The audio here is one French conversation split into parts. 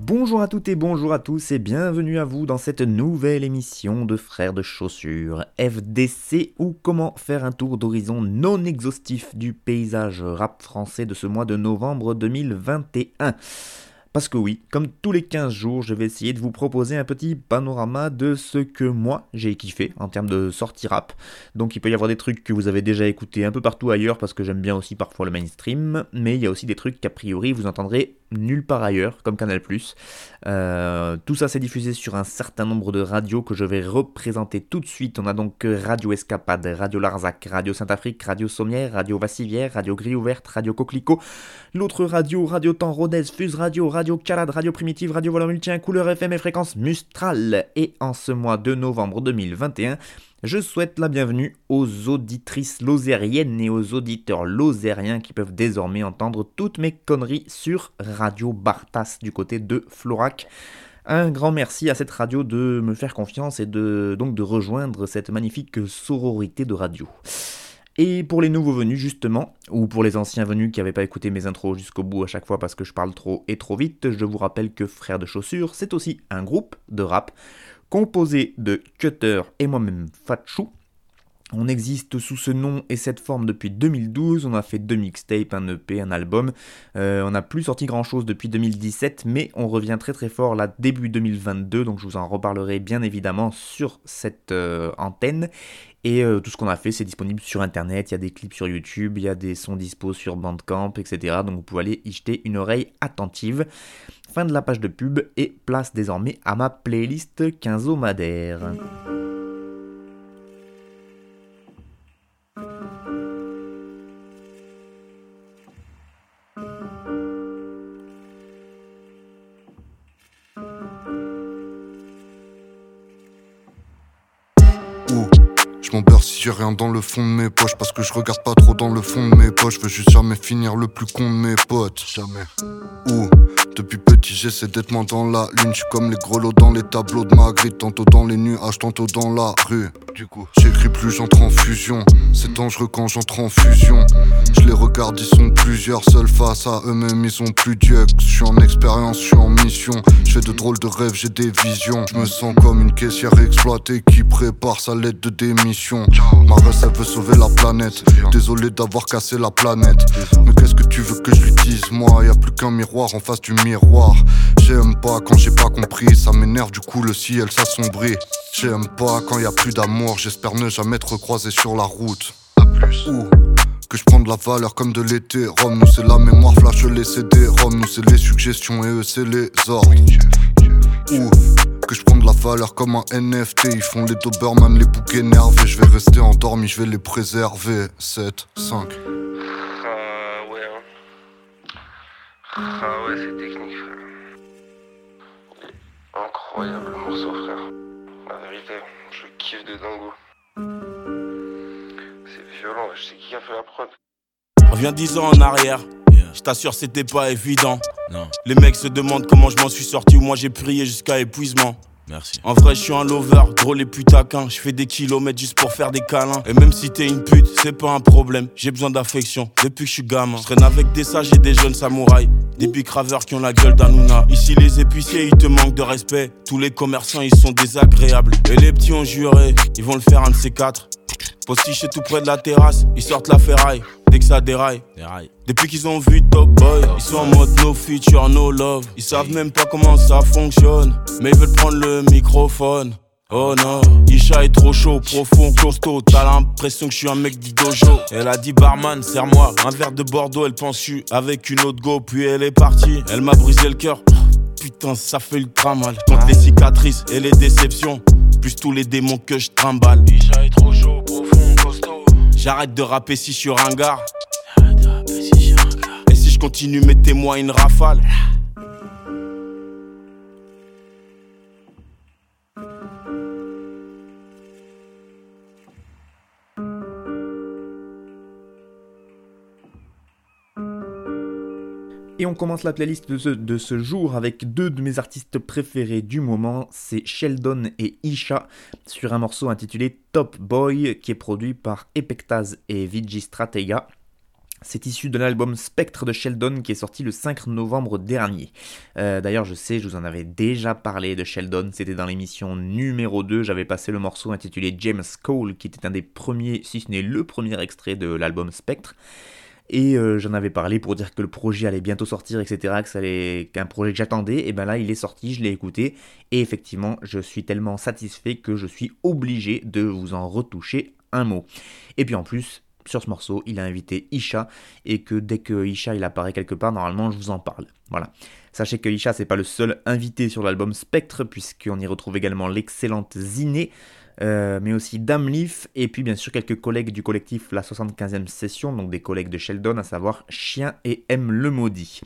Bonjour à toutes et bonjour à tous et bienvenue à vous dans cette nouvelle émission de Frères de Chaussures FDC ou comment faire un tour d'horizon non exhaustif du paysage rap français de ce mois de novembre 2021. Parce que oui, comme tous les 15 jours, je vais essayer de vous proposer un petit panorama de ce que moi j'ai kiffé en termes de sortie rap. Donc il peut y avoir des trucs que vous avez déjà écoutés un peu partout ailleurs parce que j'aime bien aussi parfois le mainstream, mais il y a aussi des trucs qu'a priori vous entendrez nulle part ailleurs, comme Canal+. Euh, tout ça s'est diffusé sur un certain nombre de radios que je vais représenter tout de suite. On a donc Radio Escapade, Radio Larzac, Radio Saint-Afrique, Radio Sommière, Radio Vassivière, Radio Grille Ouverte, Radio Coquelicot, l'autre radio, Radio Temps Rodez, Fuse Radio, Radio Calade, Radio Primitive, Radio Volant Multien, Couleur FM et Fréquence Mustral. Et en ce mois de novembre 2021, je souhaite la bienvenue aux auditrices lozériennes et aux auditeurs lozériens qui peuvent désormais entendre toutes mes conneries sur Radio Bartas du côté de Florac. Un grand merci à cette radio de me faire confiance et de donc de rejoindre cette magnifique sororité de radio. Et pour les nouveaux venus justement, ou pour les anciens venus qui n'avaient pas écouté mes intros jusqu'au bout à chaque fois parce que je parle trop et trop vite, je vous rappelle que Frères de Chaussures, c'est aussi un groupe de rap composé de Cutter et moi-même Fatchou. On existe sous ce nom et cette forme depuis 2012, on a fait deux mixtapes, un EP, un album, euh, on n'a plus sorti grand chose depuis 2017, mais on revient très très fort là début 2022, donc je vous en reparlerai bien évidemment sur cette euh, antenne. Et euh, tout ce qu'on a fait, c'est disponible sur internet, il y a des clips sur YouTube, il y a des sons dispo sur Bandcamp, etc. Donc vous pouvez aller y jeter une oreille attentive. Fin de la page de pub et place désormais à ma playlist quinzomadaire. J'ai rien dans le fond de mes poches Parce que je regarde pas trop dans le fond de mes poches. Je veux juste jamais finir le plus con de mes potes. Jamais. Ouh depuis petit j'essaie d'être moins dans la lune. J'suis comme les grelots dans les tableaux de Magritte Tantôt dans les nuages, tantôt dans la rue. Du coup. J'écris plus, j'entre en fusion. C'est dangereux quand j'entre en fusion. Je les regarde, ils sont plusieurs Seuls face à eux-mêmes, ils ont plus d'yeux Je suis en expérience, je suis en mission. Je fais de drôles de rêves, j'ai des visions. Je me sens comme une caissière exploitée Qui prépare sa lettre de démission Ma elle veut sauver la planète Désolé d'avoir cassé la planète Mais qu'est-ce que tu veux que je lui dise Moi, y a plus qu'un miroir en face du miroir. J'aime pas quand j'ai pas compris, ça m'énerve du coup le ciel s'assombrit. J'aime pas quand y a plus d'amour, j'espère ne jamais être croisé sur la route. A plus. Ouh. Que je prends de la valeur comme de l'été. Rome, nous c'est la mémoire, flash les CD. Rome, nous c'est les suggestions et eux c'est les ordres. Que je prends de la valeur comme un NFT. Ils font les Doberman, les boucs énervés. Je vais rester endormi, je vais les préserver. 7, 5. Ah ouais, c'est technique, frère. Incroyable morceau, frère. La vérité, je kiffe de dingo. C'est violent, je sais qui a fait la prod. On revient 10 ans en arrière. Je t'assure, c'était pas évident. Non. Les mecs se demandent comment je m'en suis sorti ou moi j'ai prié jusqu'à épuisement. En vrai, je suis un lover, drôle et putaquin. Je fais des kilomètres juste pour faire des câlins. Et même si t'es une pute, c'est pas un problème. J'ai besoin d'affection depuis que je suis gamin. Je traîne avec des sages et des jeunes samouraïs. Des bicraveurs qui ont la gueule d'Anouna. Ici, les épiciers, ils te manquent de respect. Tous les commerçants, ils sont désagréables. Et les petits ont juré, ils vont le faire un de ces quatre. Postiche tout près de la terrasse, ils sortent la ferraille. Dès que ça déraille, Depuis qu'ils ont vu Top Boy, ils sont en mode no feature, no love. Ils savent même pas comment ça fonctionne, mais ils veulent prendre le microphone. Oh non, Isha est trop chaud, profond, costaud. T'as l'impression que je suis un mec du dojo. Elle a dit barman, serre-moi un verre de Bordeaux. Elle pense avec une autre go, puis elle est partie. Elle m'a brisé le cœur. Putain, ça fait ultra mal. Contre les cicatrices et les déceptions, plus tous les démons que je trimballe. Isha est trop chaud. J'arrête de rapper si je suis ringard. Et si je continue, mettez-moi une rafale. On commence la playlist de ce, jour avec deux de mes artistes préférés du moment, c'est Sheldon et Isha, sur un morceau intitulé Top Boy, qui est produit par Epectaz et Vigi Stratega. C'est issu de l'album Spectre de Sheldon qui est sorti le 5 novembre dernier. Euh, D'ailleurs, je sais, je vous en avais déjà parlé de Sheldon, c'était dans l'émission numéro 2, j'avais passé le morceau intitulé James Cole, qui était un des premiers, si ce n'est le premier extrait de l'album Spectre. Et euh, j'en avais parlé pour dire que le projet allait bientôt sortir, etc., que qu'un projet que j'attendais. Et ben là, il est sorti, je l'ai écouté. Et effectivement, je suis tellement satisfait que je suis obligé de vous en retoucher un mot. Et puis en plus, sur ce morceau, il a invité Isha. Et que dès que Isha il apparaît quelque part, normalement, je vous en parle. Voilà. Sachez que Isha, c'est pas le seul invité sur l'album Spectre, puisqu'on y retrouve également l'excellente Ziné. Euh, mais aussi Damleaf, et puis bien sûr quelques collègues du collectif La 75e Session, donc des collègues de Sheldon, à savoir Chien et M le Maudit.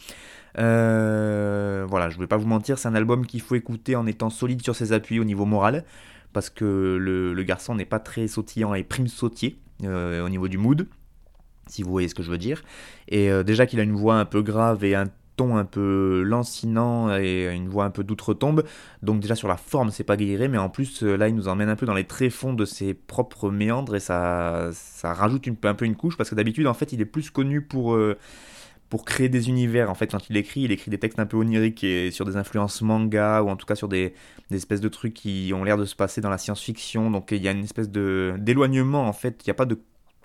Euh, voilà, je ne vais pas vous mentir, c'est un album qu'il faut écouter en étant solide sur ses appuis au niveau moral, parce que le, garçon n'est pas très sautillant et prime sautier euh, au niveau du mood, si vous voyez ce que je veux dire. Et déjà qu'il a une voix un peu grave et un ton un peu lancinant et une voix un peu d'outre-tombe. Donc déjà sur la forme, c'est pas guériré, mais en plus euh, là, il nous emmène un peu dans les tréfonds de ses propres méandres et ça, rajoute une, un peu une couche parce que d'habitude, en fait, il est plus connu pour euh, pour créer des univers. En fait, quand il écrit, il écrit des textes un peu oniriques et sur des influences manga ou en tout cas sur des, des espèces de trucs qui ont l'air de se passer dans la science-fiction. Donc il y a une espèce de d'éloignement en fait. Il n'y a pas de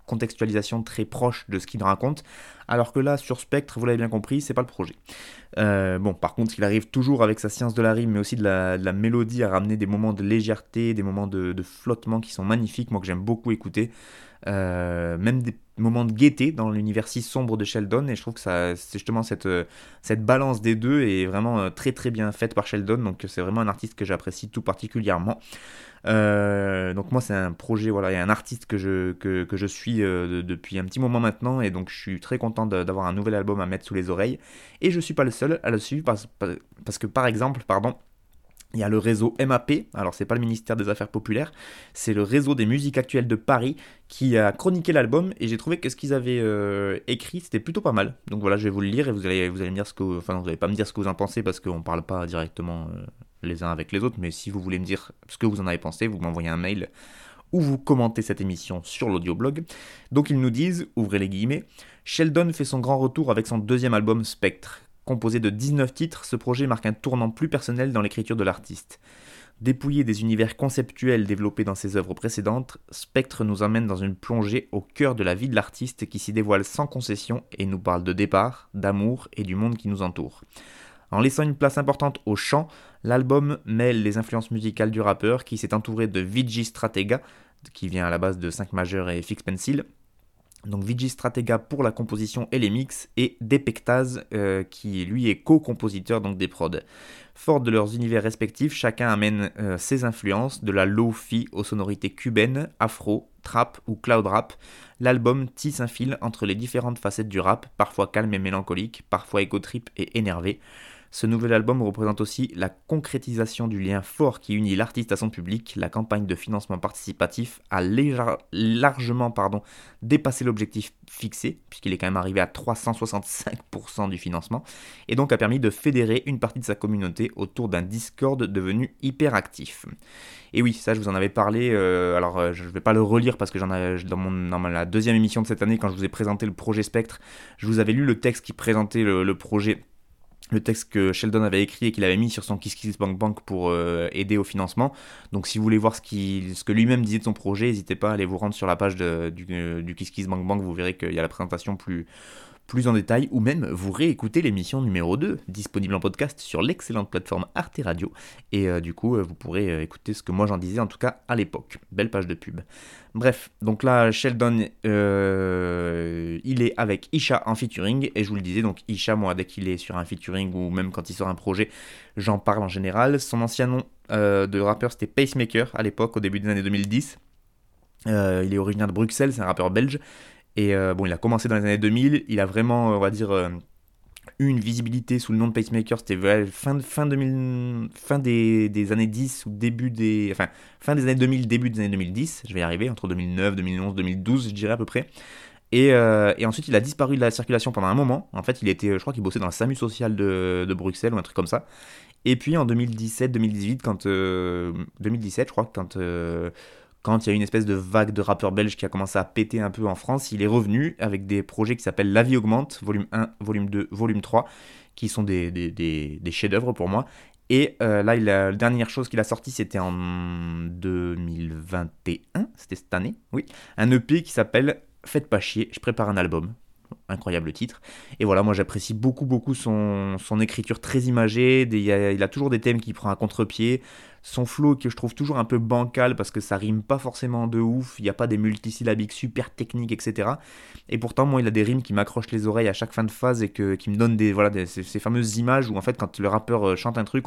contextualisation très proche de ce qu'il raconte, alors que là, sur Spectre, vous l'avez bien compris, c'est pas le projet. Euh, bon, par contre, il arrive toujours avec sa science de la rime, mais aussi de la, mélodie à ramener des moments de légèreté, des moments de, flottement qui sont magnifiques, moi que j'aime beaucoup écouter. Euh, même des moments de gaieté dans l'univers si sombre de Sheldon, et je trouve que c'est justement cette, cette balance des deux est vraiment euh, très très bien faite par Sheldon, donc c'est vraiment un artiste que j'apprécie tout particulièrement. Euh, donc moi c'est un projet, voilà, il y a un artiste que je, que, que je suis euh, depuis un petit moment maintenant et donc je suis très content d'avoir un nouvel album à mettre sous les oreilles. Et je suis pas le seul à le suivre parce, parce que par exemple, pardon, il y a le réseau MAP, alors c'est pas le ministère des Affaires Populaires, c'est le réseau des musiques actuelles de Paris qui a chroniqué l'album et j'ai trouvé que ce qu'ils avaient euh, écrit c'était plutôt pas mal. Donc voilà, je vais vous le lire et vous allez, vous allez me dire ce que, enfin vous allez pas me dire ce que vous en pensez parce qu'on parle pas directement les uns avec les autres, mais si vous voulez me dire ce que vous en avez pensé, vous m'envoyez un mail ou vous commentez cette émission sur l'audioblog. Donc ils nous disent, ouvrez les guillemets, Sheldon fait son grand retour avec son deuxième album Spectre. Composé de 19 titres, ce projet marque un tournant plus personnel dans l'écriture de l'artiste. Dépouillé des univers conceptuels développés dans ses œuvres précédentes, Spectre nous emmène dans une plongée au cœur de la vie de l'artiste qui s'y dévoile sans concession et nous parle de départ, d'amour et du monde qui nous entoure. En laissant une place importante au chant, l'album mêle les influences musicales du rappeur qui s'est entouré de Vigi Stratega, qui vient à la base de 5 majeurs et Fix Pencil. Donc Vigi Stratega pour la composition et les mix, et Depectaz euh, qui lui est co-compositeur donc des prods. Fort de leurs univers respectifs, chacun amène euh, ses influences, de la lo-fi aux sonorités cubaines, afro, trap ou cloud rap. L'album tisse un fil entre les différentes facettes du rap, parfois calme et mélancolique, parfois éco-trip et énervé. Ce nouvel album représente aussi la concrétisation du lien fort qui unit l'artiste à son public. La campagne de financement participatif a largement dépassé l'objectif fixé, puisqu'il est quand même arrivé à 365% du financement, et donc a permis de fédérer une partie de sa communauté autour d'un Discord devenu hyper actif. Et oui, ça je vous en avais parlé, euh, alors euh, je ne vais pas le relire parce que j'en dans, mon, dans la deuxième émission de cette année, quand je vous ai présenté le projet Spectre, je vous avais lu le texte qui présentait le projet le texte que Sheldon avait écrit et qu'il avait mis sur son KissKissBankBank pour euh, aider au financement. Donc si vous voulez voir ce, que lui-même disait de son projet, n'hésitez pas à aller vous rendre sur la page de, du, euh, du KissKissBankBank, vous verrez qu'il y a la présentation plus, plus en détail ou même vous réécoutez l'émission numéro 2 disponible en podcast sur l'excellente plateforme Arte Radio et euh, du coup euh, vous pourrez euh, écouter ce que moi j'en disais en tout cas à l'époque. Belle page de pub. Bref, donc là Sheldon il est avec Isha en featuring et je vous le disais donc Isha moi dès qu'il est sur un featuring ou même quand il sort un projet j'en parle en général. Son ancien nom de rappeur c'était Pacemaker à l'époque au début des années 2010. Euh, il est originaire de Bruxelles, c'est un rappeur belge. Et euh, bon, il a commencé dans les années 2000. Il a vraiment, on va dire, euh, eu une visibilité sous le nom de Pacemaker. C'était fin, fin, 2000, fin des, des, années 10 ou début des. Enfin, fin des années 2000, début des années 2010. Je vais y arriver, entre 2009, 2011, 2012, je dirais à peu près. Et, ensuite, il a disparu de la circulation pendant un moment. En fait, il était, je crois qu'il bossait dans la SAMU sociale de, de, Bruxelles ou un truc comme ça. Et puis en 2017-2018, quand 2017, je crois, quand quand il y a une espèce de vague de rappeurs belges qui a commencé à péter un peu en France, il est revenu avec des projets qui s'appellent La vie augmente, volume 1, volume 2, volume 3, qui sont des, chefs-d'œuvre pour moi. Et euh, là, la dernière chose qu'il a sorti, c'était en 2021, c'était cette année, oui, un EP qui s'appelle Faites pas chier, je prépare un album incroyable titre. Et voilà, moi j'apprécie beaucoup beaucoup son, écriture très imagée, il, a, il, a, toujours des thèmes qui prend à contre-pied, son flow que je trouve toujours un peu bancal parce que ça rime pas forcément de ouf, il n'y a pas des multisyllabiques super techniques, etc. Et pourtant, moi, il a des rimes qui m'accrochent les oreilles à chaque fin de phase et que, qui me donnent des, voilà, ces, fameuses images où en fait, quand le rappeur euh, chante un truc,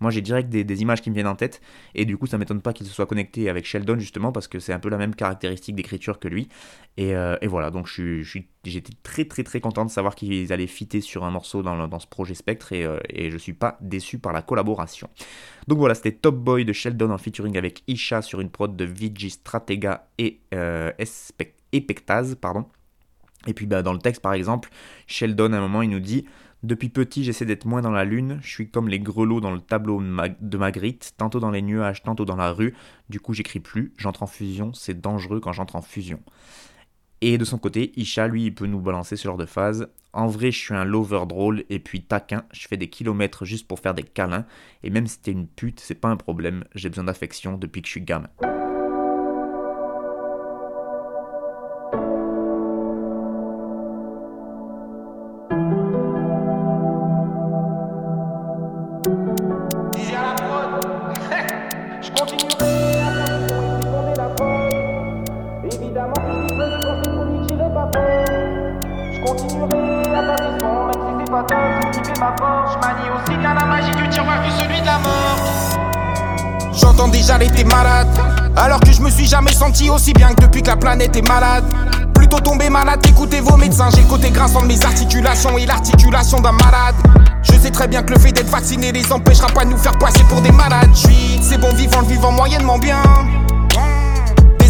moi j'ai direct des, images qui me viennent en tête. Et du coup, ça m'étonne pas qu'il se soit connecté avec Sheldon justement parce que c'est un peu la même caractéristique d'écriture que lui. Et, euh, voilà, donc je suis j'étais très très très content de savoir qu'ils allaient fitter sur un morceau dans, ce projet Spectre et, euh, et je suis pas déçu par la collaboration. Donc voilà, c'était Top Boy de Sheldon en featuring avec Isha sur une prod de Vigi Stratega et, euh, pardon. Et puis bah, dans le texte par exemple, Sheldon à un moment il nous dit Depuis petit j'essaie d'être moins dans la lune, je suis comme les grelots dans le tableau de Magritte, tantôt dans les nuages, tantôt dans la rue, du coup j'écris plus, j'entre en fusion, c'est dangereux quand j'entre en fusion. Et de son côté, Isha, lui, il peut nous balancer ce genre de phase. En vrai, je suis un lover drôle et puis taquin, je fais des kilomètres juste pour faire des câlins. Et même si t'es une pute, c'est pas un problème, j'ai besoin d'affection depuis que je suis gamin. Bien que depuis que la planète est malade. Plutôt tomber malade écoutez vos médecins. J'ai le côté grinçant de mes articulations et l'articulation d'un malade. Je sais très bien que le fait d'être vacciné les empêchera pas de nous faire passer pour des malades. c'est bon vivant, le vivant moyennement bien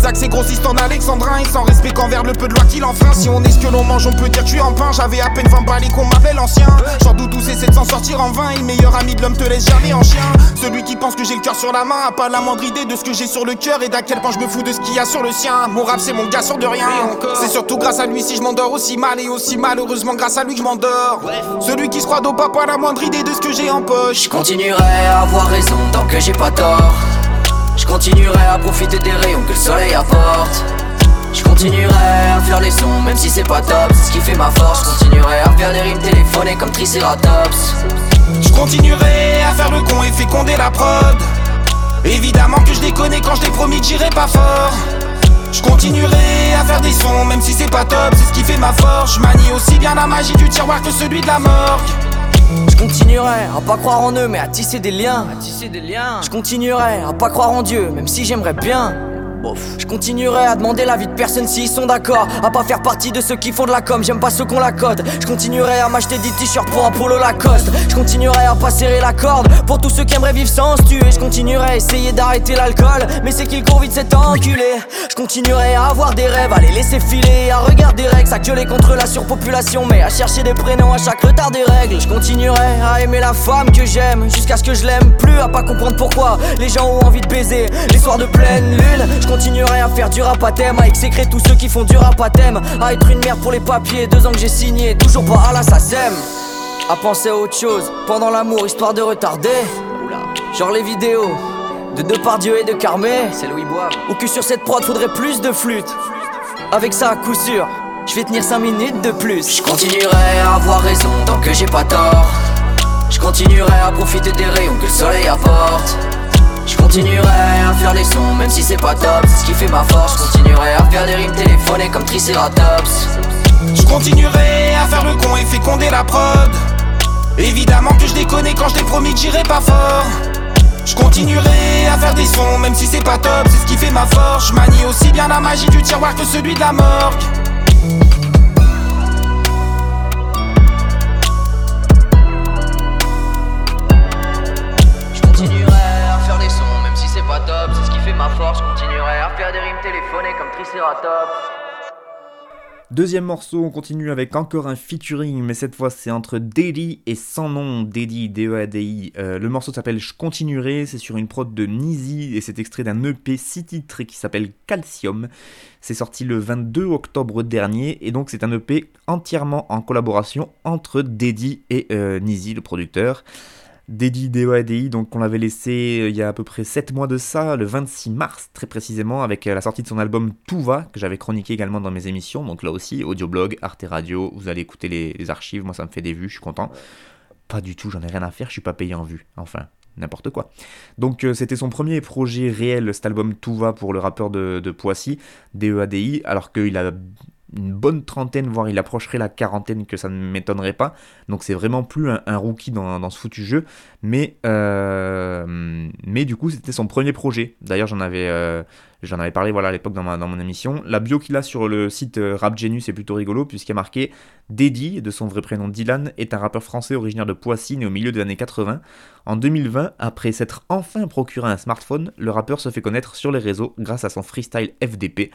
les accès grossissent en alexandrin et sans respect qu'envers le peu de loi qu'il enfreint. Si on est ce que l'on mange, on peut dire tu es en pain. J'avais à peine 20 balles et qu'on m'appelle l'ancien. Genre doudou, c'est de s'en sortir en vain. Et le meilleur ami de l'homme te laisse jamais en chien. Celui qui pense que j'ai le cœur sur la main a pas la moindre idée de ce que j'ai sur le cœur et d'à quel point je me fous de ce qu'il y a sur le sien. Mon rap, c'est mon gars sur de rien. C'est surtout grâce à lui si je m'endors aussi mal et aussi malheureusement grâce à lui que je m'endors. Celui qui se croit d'au pas la moindre idée de ce que j'ai en poche. Je continuerai à avoir raison tant que j'ai pas tort. Je continuerai à profiter des rayons que le soleil apporte. Je continuerai à faire les sons, même si c'est pas top, c'est ce qui fait ma force. Je continuerai à faire des rimes téléphonées comme Triceratops. Je continuerai à faire le con et féconder la prod. Évidemment que je déconne quand je t'ai promis que j'irai pas fort. Je continuerai à faire des sons, même si c'est pas top, c'est ce qui fait ma force. Je manie aussi bien la magie du tiroir que celui de la morgue. Je continuerai à pas croire en eux, mais à tisser des liens. À tisser des liens. Je continuerai à pas croire en Dieu, même si j'aimerais bien. Je continuerai à demander l'avis de personne s'ils sont d'accord. À pas faire partie de ceux qui font de la com J'aime pas ceux qu'on la code. Je continuerai à m'acheter des t-shirts pour un polo Lacoste. Je continuerai à pas serrer la corde Pour tous ceux qui aimeraient vivre sans se tuer Je continuerai à essayer d'arrêter l'alcool. Mais c'est qu'il court vite cet enculé Je continuerai à avoir des rêves À les laisser filer. À regarder Rex À gueuler contre la surpopulation. Mais à chercher des prénoms à chaque retard des règles. Je continuerai à aimer la femme que j'aime Jusqu'à ce que je l'aime plus. À pas comprendre pourquoi les gens ont envie de baiser. Les soirs de pleine lune continuerai à faire du rap à thème, à exécrer tous ceux qui font du rap à thème, à être une merde pour les papiers, deux ans que j'ai signé, toujours pas à la SACEM. À penser à autre chose pendant l'amour, histoire de retarder. Genre les vidéos de Depardieu et de Carmé. C'est Louis Bois. Ou que sur cette prod faudrait plus de flûte. Avec ça, à coup sûr, je vais tenir 5 minutes de plus. Je continuerai à avoir raison tant que j'ai pas tort. Je continuerai à profiter des rayons que le soleil apporte. Je continuerai faire des sons même si c'est pas top. C'est ce qui fait ma force. Je continuerai à faire des rimes téléphonées comme Triceratops. Je continuerai à faire le con et féconder la prod. Évidemment que je déconne quand je t'ai promis que j'irai pas fort. Je continuerai à faire des sons, même si c'est pas top, c'est ce qui fait ma force. Je manie aussi bien la magie du tiroir que celui de la morgue. Deuxième morceau, on continue avec encore un featuring, mais cette fois c'est entre Daddy et Sans Nom, Daddy, D-E-A-D-I. Euh, le morceau s'appelle Je continuerai, c'est sur une prod de Nizi et c'est extrait d'un EP 6 titres qui s'appelle Calcium. C'est sorti le 22 octobre dernier et donc c'est un EP entièrement en collaboration entre Daddy et euh, Nizi, le producteur. Dedi DOADI, donc on l'avait laissé euh, il y a à peu près 7 mois de ça, le 26 mars très précisément, avec euh, la sortie de son album Tout va, que j'avais chroniqué également dans mes émissions, donc là aussi, audioblog, Arte Radio, vous allez écouter les, archives, moi ça me fait des vues, je suis content. Pas du tout, j'en ai rien à faire, je suis pas payé en vue, enfin, n'importe quoi. Donc euh, c'était son premier projet réel, cet album Tout va pour le rappeur de, de Poissy, DEADI, alors qu'il a une bonne trentaine, voire il approcherait la quarantaine, que ça ne m'étonnerait pas. Donc c'est vraiment plus un, rookie dans, ce foutu jeu. Mais, euh, mais du coup, c'était son premier projet. D'ailleurs, j'en avais, euh, parlé voilà, à l'époque dans, mon émission. La bio qu'il a sur le site euh, Rap Genius est plutôt rigolo, puisqu'il a marqué Deddy, de son vrai prénom Dylan, est un rappeur français originaire de Poissy, né au milieu des années 80. En 2020, après s'être enfin procuré un smartphone, le rappeur se fait connaître sur les réseaux grâce à son freestyle FDP.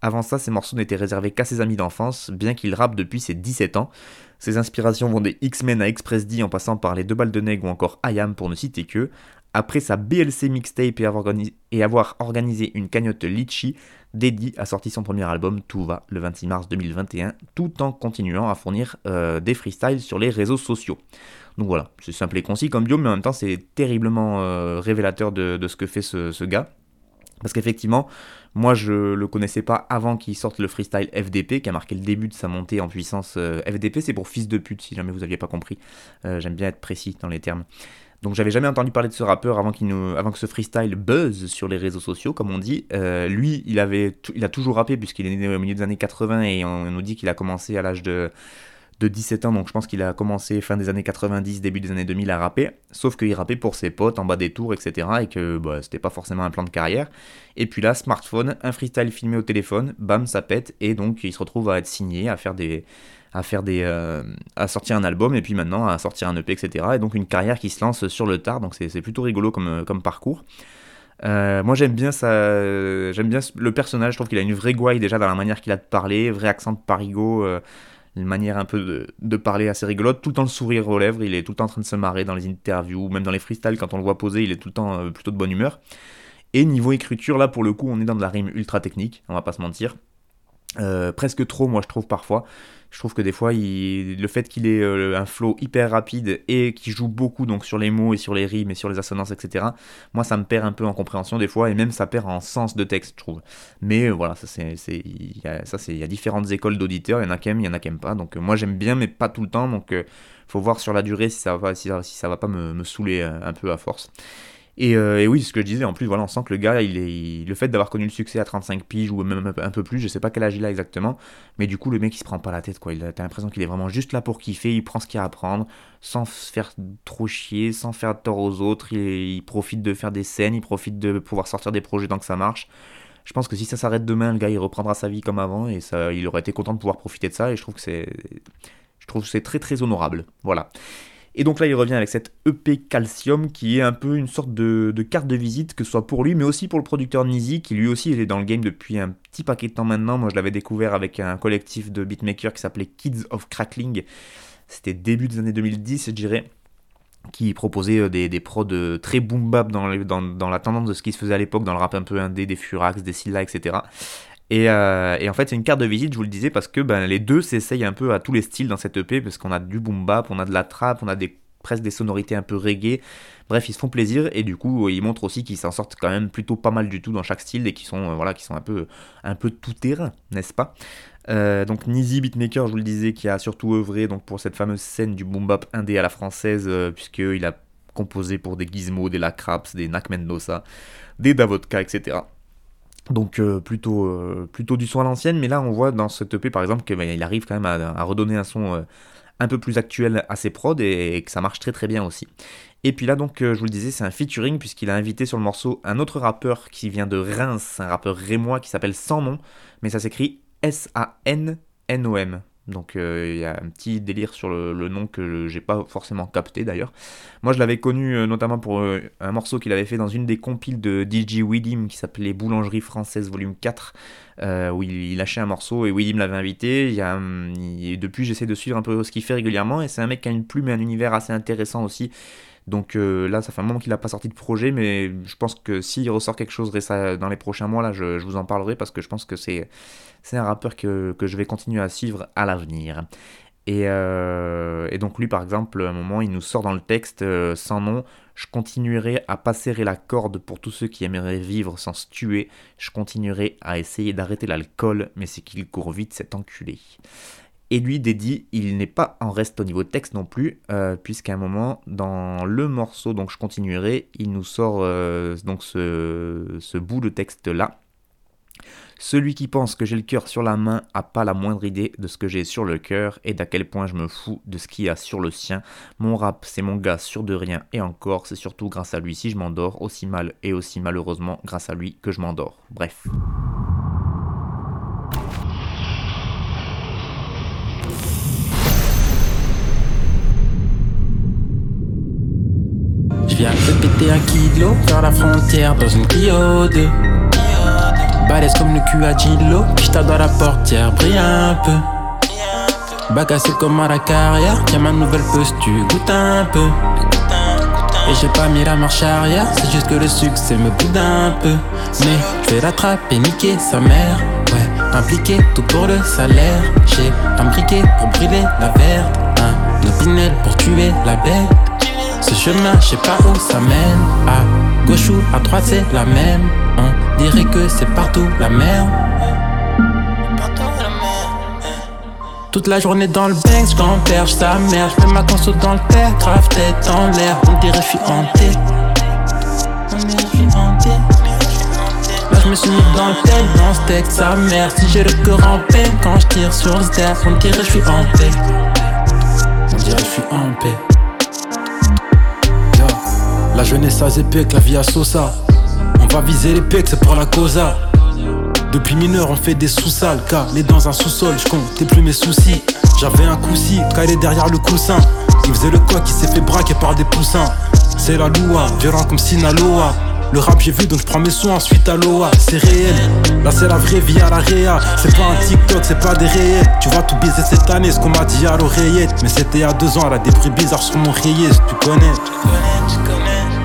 Avant ça, ses morceaux n'étaient réservés qu'à ses amis d'enfance, bien qu'il rappe depuis ses 17 ans. Ses inspirations vont des X-Men à Express D en passant par les Deux Balles de Nègre ou encore IAM pour ne citer que. Après sa BLC mixtape et avoir, organisé une cagnotte Litchi, Deddy a sorti son premier album Tout va le 26 mars 2021, tout en continuant à fournir euh, des freestyles sur les réseaux sociaux. Donc voilà, c'est simple et concis comme bio, mais en même temps c'est terriblement euh, révélateur de, ce que fait ce gars. Parce qu'effectivement, moi je le connaissais pas avant qu'il sorte le freestyle FDP qui a marqué le début de sa montée en puissance. Euh, FDP c'est pour fils de pute si jamais vous aviez pas compris. Euh, j'aime bien être précis dans les termes. Donc j'avais jamais entendu parler de ce rappeur avant, que ce freestyle buzz sur les réseaux sociaux, comme on dit. Euh, lui, il a toujours rappé puisqu'il est né au milieu des années 80 et on nous dit qu'il a commencé à l'âge de de 17 ans, donc je pense qu'il a commencé fin des années 90, début des années 2000 à rapper, sauf qu'il rappait pour ses potes en bas des tours, etc. et que bah, c'était pas forcément un plan de carrière. Et puis là, smartphone, un freestyle filmé au téléphone, bam, ça pète, et donc il se retrouve à être signé, à faire des. à faire des. Euh, à sortir un album, et puis maintenant à sortir un EP, etc. Et donc une carrière qui se lance sur le tard, donc c'est plutôt rigolo comme, comme parcours. Euh, moi j'aime bien ça, j'aime bien le personnage, je trouve qu'il a une vraie gouaille déjà dans la manière qu'il a de parler, vrai accent de parigo, euh, une manière un peu de, parler assez rigolote, tout le temps le sourire aux lèvres, il est tout le temps en train de se marrer dans les interviews, même dans les freestyles, quand on le voit poser, il est tout le temps euh, plutôt de bonne humeur. Et niveau écriture, là pour le coup, on est dans de la rime ultra technique, on va pas se mentir. Euh, presque trop, moi je trouve parfois. Je trouve que des fois, le fait qu'il ait euh, un flow hyper rapide et qu'il joue beaucoup donc sur les mots et sur les rimes et sur les assonances, etc. Moi, ça me perd un peu en compréhension des fois et même ça perd en sens de texte, je trouve. Mais euh, voilà, ça c'est, il y a, ça c'est, il différentes écoles d'auditeurs. Il y en a qui aiment, il y en a qui aiment pas. Donc moi, j'aime bien, mais pas tout le temps. Donc faut voir sur la durée si ça va, si si va pas me, me saouler un peu à force. Euh, et, oui, ce que je disais, en plus, voilà, on sent que le gars, il est, le fait d'avoir connu le succès à 35 piges ou même un peu plus, je sais pas quel âge il a exactement, mais du coup, le mec, il se prend pas la tête, quoi. T'as l'impression qu'il est vraiment juste là pour kiffer, il prend ce qu'il a à prendre, sans se faire trop chier, sans faire tort aux autres, il, profite de faire des scènes, il profite de pouvoir sortir des projets tant que ça marche. Je pense que si ça s'arrête demain, le gars, il reprendra sa vie comme avant et ça, il aurait été content de pouvoir profiter de ça et je trouve que c'est, je trouve c'est très très honorable. Voilà. Et donc là, il revient avec cette EP Calcium qui est un peu une sorte de, carte de visite, que ce soit pour lui, mais aussi pour le producteur Nizi, qui lui aussi est dans le game depuis un petit paquet de temps maintenant. Moi, je l'avais découvert avec un collectif de beatmakers qui s'appelait Kids of Crackling. C'était début des années 2010, je dirais qui proposait euh, des, prods euh, très boom bap dans, dans, la tendance de ce qui se faisait à l'époque, dans le rap un peu indé, des Furax, des Silla, etc. Euh, et, en fait, c'est une carte de visite, je vous le disais, parce que ben, les deux s'essayent un peu à tous les styles dans cette EP, parce qu'on a du boom bap, on a de la trap, on a presque des sonorités un peu reggae. Bref, ils se font plaisir et du coup, ils montrent aussi qu'ils s'en sortent quand même plutôt pas mal du tout dans chaque style et qui sont, euh, voilà, qui sont un peu, un peu tout terrain, n'est-ce pas? Euh, donc Nizi Beatmaker, je vous le disais, qui a surtout œuvré donc, pour cette fameuse scène du boom bap indé à la française, puisqu'il a composé pour des Gizmo, des Lacraps, des Nak Mendoza, des Davodka, etc. Donc euh, plutôt, euh, plutôt du son à l'ancienne, mais là on voit dans cette EP par exemple qu'il ben, arrive quand même à, redonner un son euh, un peu plus actuel à ses prods et, que ça marche très très bien aussi. Et puis là, donc, je vous le disais, c'est un featuring puisqu'il a invité sur le morceau un autre rappeur qui vient de Reims, un rappeur rémois qui s'appelle Sans Nom, mais ça s'écrit S-A-N-N-O-M. Donc euh, il y a un petit délire sur le, nom que j'ai pas forcément capté d'ailleurs. Moi je l'avais connu euh, notamment pour euh, un morceau qu'il avait fait dans une des compiles de DJ Widim qui s'appelait Boulangerie française volume 4 où il, lâchait un morceau et Widim l'avait invité. Il hum, et depuis j'essaie de suivre un peu ce qu'il fait régulièrement et c'est un mec qui a une plume et un univers assez intéressant aussi. Donc là, ça fait un moment qu'il n'a pas sorti de projet, mais je pense que s'il ressort quelque chose dans les prochains mois, là, je, vous en parlerai parce que je pense que c'est c'est un rappeur que, je vais continuer à suivre à l'avenir. Euh, et, donc lui par exemple, à un moment il nous sort dans le texte euh, sans nom, je continuerai à passer la corde pour tous ceux qui aimeraient vivre sans se tuer, je continuerai à essayer d'arrêter l'alcool, mais c'est qu'il court vite cet enculé. Et lui, dédie, il n'est pas en reste au niveau texte non plus, euh, puisqu'à un moment, dans le morceau, donc je continuerai, il nous sort donc ce, ce bout de texte-là, celui qui pense que j'ai le cœur sur la main a pas la moindre idée de ce que j'ai sur le cœur et d'à quel point je me fous de ce qu'il y a sur le sien. Mon rap, c'est mon gars sûr de rien et encore, c'est surtout grâce à lui si je m'endors, aussi mal et aussi malheureusement grâce à lui que je m'endors. Bref. Un kilo vers la frontière dans une Clio 2 Balèze comme le cul à Gillo, Pista dans la portière, brille un peu. Bagassé comme à la carrière, tiens ma nouvelle posture, goûte un peu. Et j'ai pas mis la marche arrière, c'est juste que le succès me boude un peu. Mais je vais l'attraper, niquer sa mère. Ouais, impliqué tout pour le salaire. J'ai imbriqué pour brûler la verte. Un opinel pour tuer la bête. Ce chemin, je sais pas où ça mène. À gauche ou à droite, c'est la même. On dirait que c'est partout la merde. Toute la journée dans le bank, j'gamberge sa mère. J'mets ma console dans le père, grave tête en l'air. On dirait je suis hanté. Hanté. Là je me suis mis dans le tel, dans ce texte sa mère. Si j'ai le cœur en peine quand je tire sur le terre, on dirait je suis en paix. On dirait je suis en paix. La jeunesse à Zépec, la vie à Sosa. On va viser les pecs, c'est pour la causa. Depuis mineur, on fait des sous-sales. les dans un sous-sol, je comptais plus mes soucis. J'avais un coussi, calé derrière le coussin. Il faisait le coq, il s'est fait braquer par des poussins. C'est la loua, violent comme Sinaloa. Le rap j'ai vu donc je prends mes soins ensuite à l'OA C'est réel, là c'est la vraie vie à la réa C'est pas un TikTok, c'est pas des réels Tu vas tout baiser cette année, ce qu'on m'a dit à l'oreillette Mais c'était a deux ans, elle a des prix bizarres sur mon rayé Tu connais,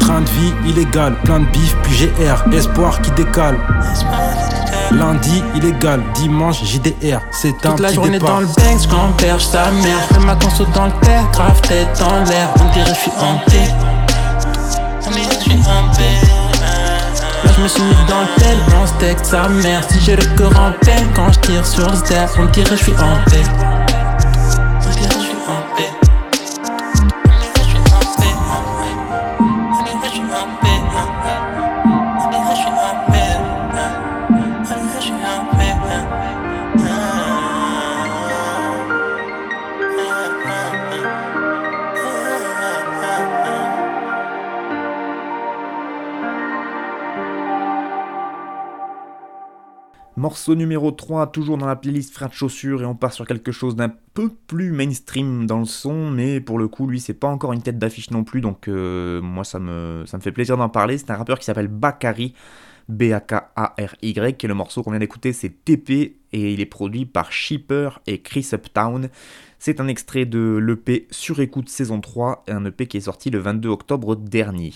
Train de vie illégal, plein de bif, puis GR, espoir qui décale. Lundi illégal, dimanche JDR, c'est un Toute la journée dans le bank, j'gamberge sa mère. Fais ma console dans le père, grave tête en l'air. On dirait je suis hanté. On dirait je suis hanté. Là je me suis mis dans le tel, se texte sa mère. Si j'ai le cœur en peine quand je tire sur terre, on dirait je suis hanté. Morceau numéro 3, toujours dans la playlist Frères de chaussures, et on part sur quelque chose d'un peu plus mainstream dans le son, mais pour le coup, lui, c'est pas encore une tête d'affiche non plus, donc euh, moi, ça me, fait plaisir d'en parler. C'est un rappeur qui s'appelle Bakary, B-A-K-A-R-Y, et le morceau qu'on vient d'écouter, c'est TP, et il est produit par Shipper et Chris Uptown. C'est un extrait de l'EP Sur écoute saison 3, un EP qui est sorti le 22 octobre dernier.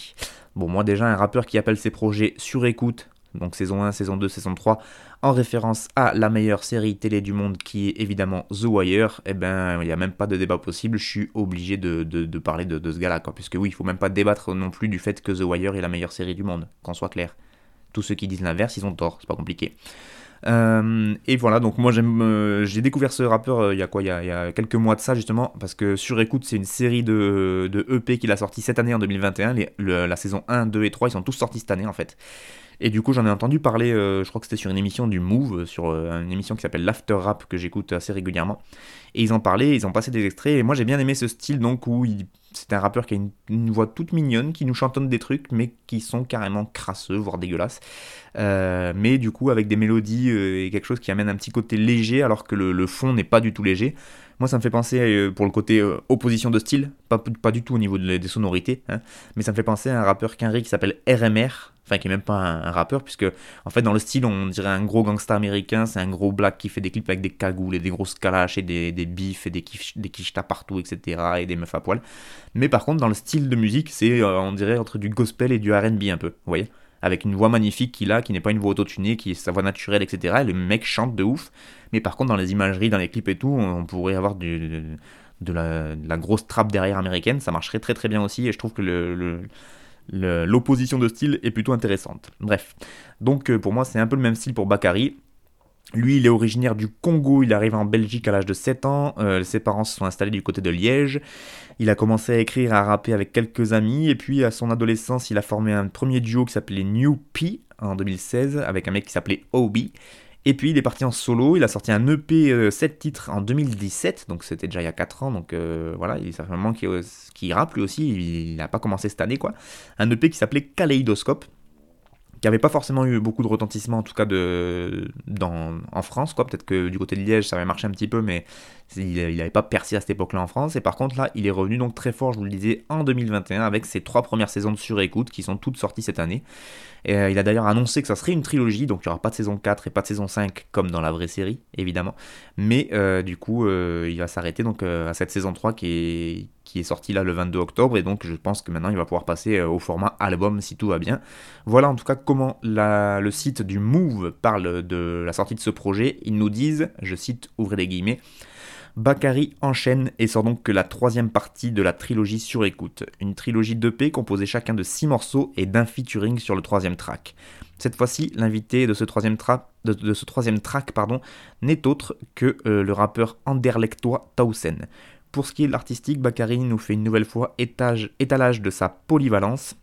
Bon, moi déjà, un rappeur qui appelle ses projets Sur écoute, donc saison 1, saison 2, saison 3, en référence à la meilleure série télé du monde qui est évidemment The Wire, eh ben il n'y a même pas de débat possible, je suis obligé de, parler de, ce gars-là, puisque oui, il faut même pas débattre non plus du fait que The Wire est la meilleure série du monde, qu'on soit clair. Tous ceux qui disent l'inverse, ils ont tort, c'est pas compliqué. Euh, et voilà, donc moi euh, j'ai découvert ce rappeur euh, il y a quoi il y a, quelques mois de ça justement, parce que sur écoute c'est une série de, de EP qu'il a sorti cette année en 2021, la saison 1, 2 et 3 ils sont tous sortis cette année en fait. Et du coup, j'en ai entendu parler, je crois que c'était sur une émission du Move, sur une émission qui s'appelle l'After Rap, que j'écoute assez régulièrement. Et ils en parlaient, ils ont passé des extraits, et moi j'ai bien aimé ce style, donc où c'est un rappeur qui a une, voix toute mignonne, qui nous chantonne des trucs, mais qui sont carrément crasseux, voire dégueulasses. Euh, mais du coup, avec des mélodies euh, et quelque chose qui amène un petit côté léger, alors que le, fond n'est pas du tout léger. Moi, ça me fait penser, euh, pour le côté opposition de style, pas, pas du tout au niveau des sonorités, hein, mais ça me fait penser à un rappeur qu'Henry qui s'appelle RMR, enfin qui est même pas un, rappeur, puisque en fait dans le style on dirait un gros gangster américain, c'est un gros black qui fait des clips avec des cagoules et des grosses calaches et des, des bifs et des, quiches, des partout, etc. et des meufs à poil. Mais par contre dans le style de musique c'est on dirait entre du gospel et du RB un peu, vous voyez avec une voix magnifique qu'il a, qui n'est pas une voix autotunée, qui est sa voix naturelle, etc. Et le mec chante de ouf. Mais par contre, dans les imageries, dans les clips et tout, on pourrait avoir du, de, la, grosse trappe derrière américaine. Ça marcherait très très bien aussi. Et je trouve que l'opposition de style est plutôt intéressante. Bref. Donc euh, pour moi, c'est un peu le même style pour Bakary. Lui, il est originaire du Congo, il arrive en Belgique à l'âge de 7 ans, euh, ses parents se sont installés du côté de Liège, il a commencé à écrire, à rapper avec quelques amis, et puis à son adolescence, il a formé un premier duo qui s'appelait New P en 2016, avec un mec qui s'appelait Obi, et puis il est parti en solo, il a sorti un EP 7 euh, titres en 2017, donc c'était déjà il y a 4 ans, donc euh, voilà, il est certainement qui, qui rappe lui aussi, il n'a pas commencé cette année quoi. Un EP qui s'appelait Kaleidoscope, qui n'avait pas forcément eu beaucoup de retentissement en tout cas dans, en France quoi. Peut-être que du côté de Liège ça avait marché un petit peu mais il n'avait pas percé à cette époque-là en France. Et par contre là il est revenu donc très fort je vous le disais en 2021 avec ses trois premières saisons de surécoute qui sont toutes sorties cette année. Et euh, il a d'ailleurs annoncé que ça serait une trilogie donc il n'y aura pas de saison 4 et pas de saison 5 comme dans la vraie série évidemment. Mais euh, du coup euh, il va s'arrêter donc à cette saison 3 qui est est sorti là le 22 octobre et donc je pense que maintenant il va pouvoir passer euh, au format album si tout va bien. Voilà en tout cas comment le site du Move parle de la sortie de ce projet. Ils nous disent, je cite, ouvrez les guillemets, Bakary enchaîne et sort donc que la troisième partie de la trilogie sur écoute. Une trilogie d'EP composée chacun de six morceaux et d'un featuring sur le troisième track. Cette fois-ci, l'invité de ce troisième, de, ce troisième track n'est autre que euh, le rappeur anderlechtois Tausen. Pour ce qui est de l'artistique, Bakary nous fait une nouvelle fois étalage de sa polyvalence.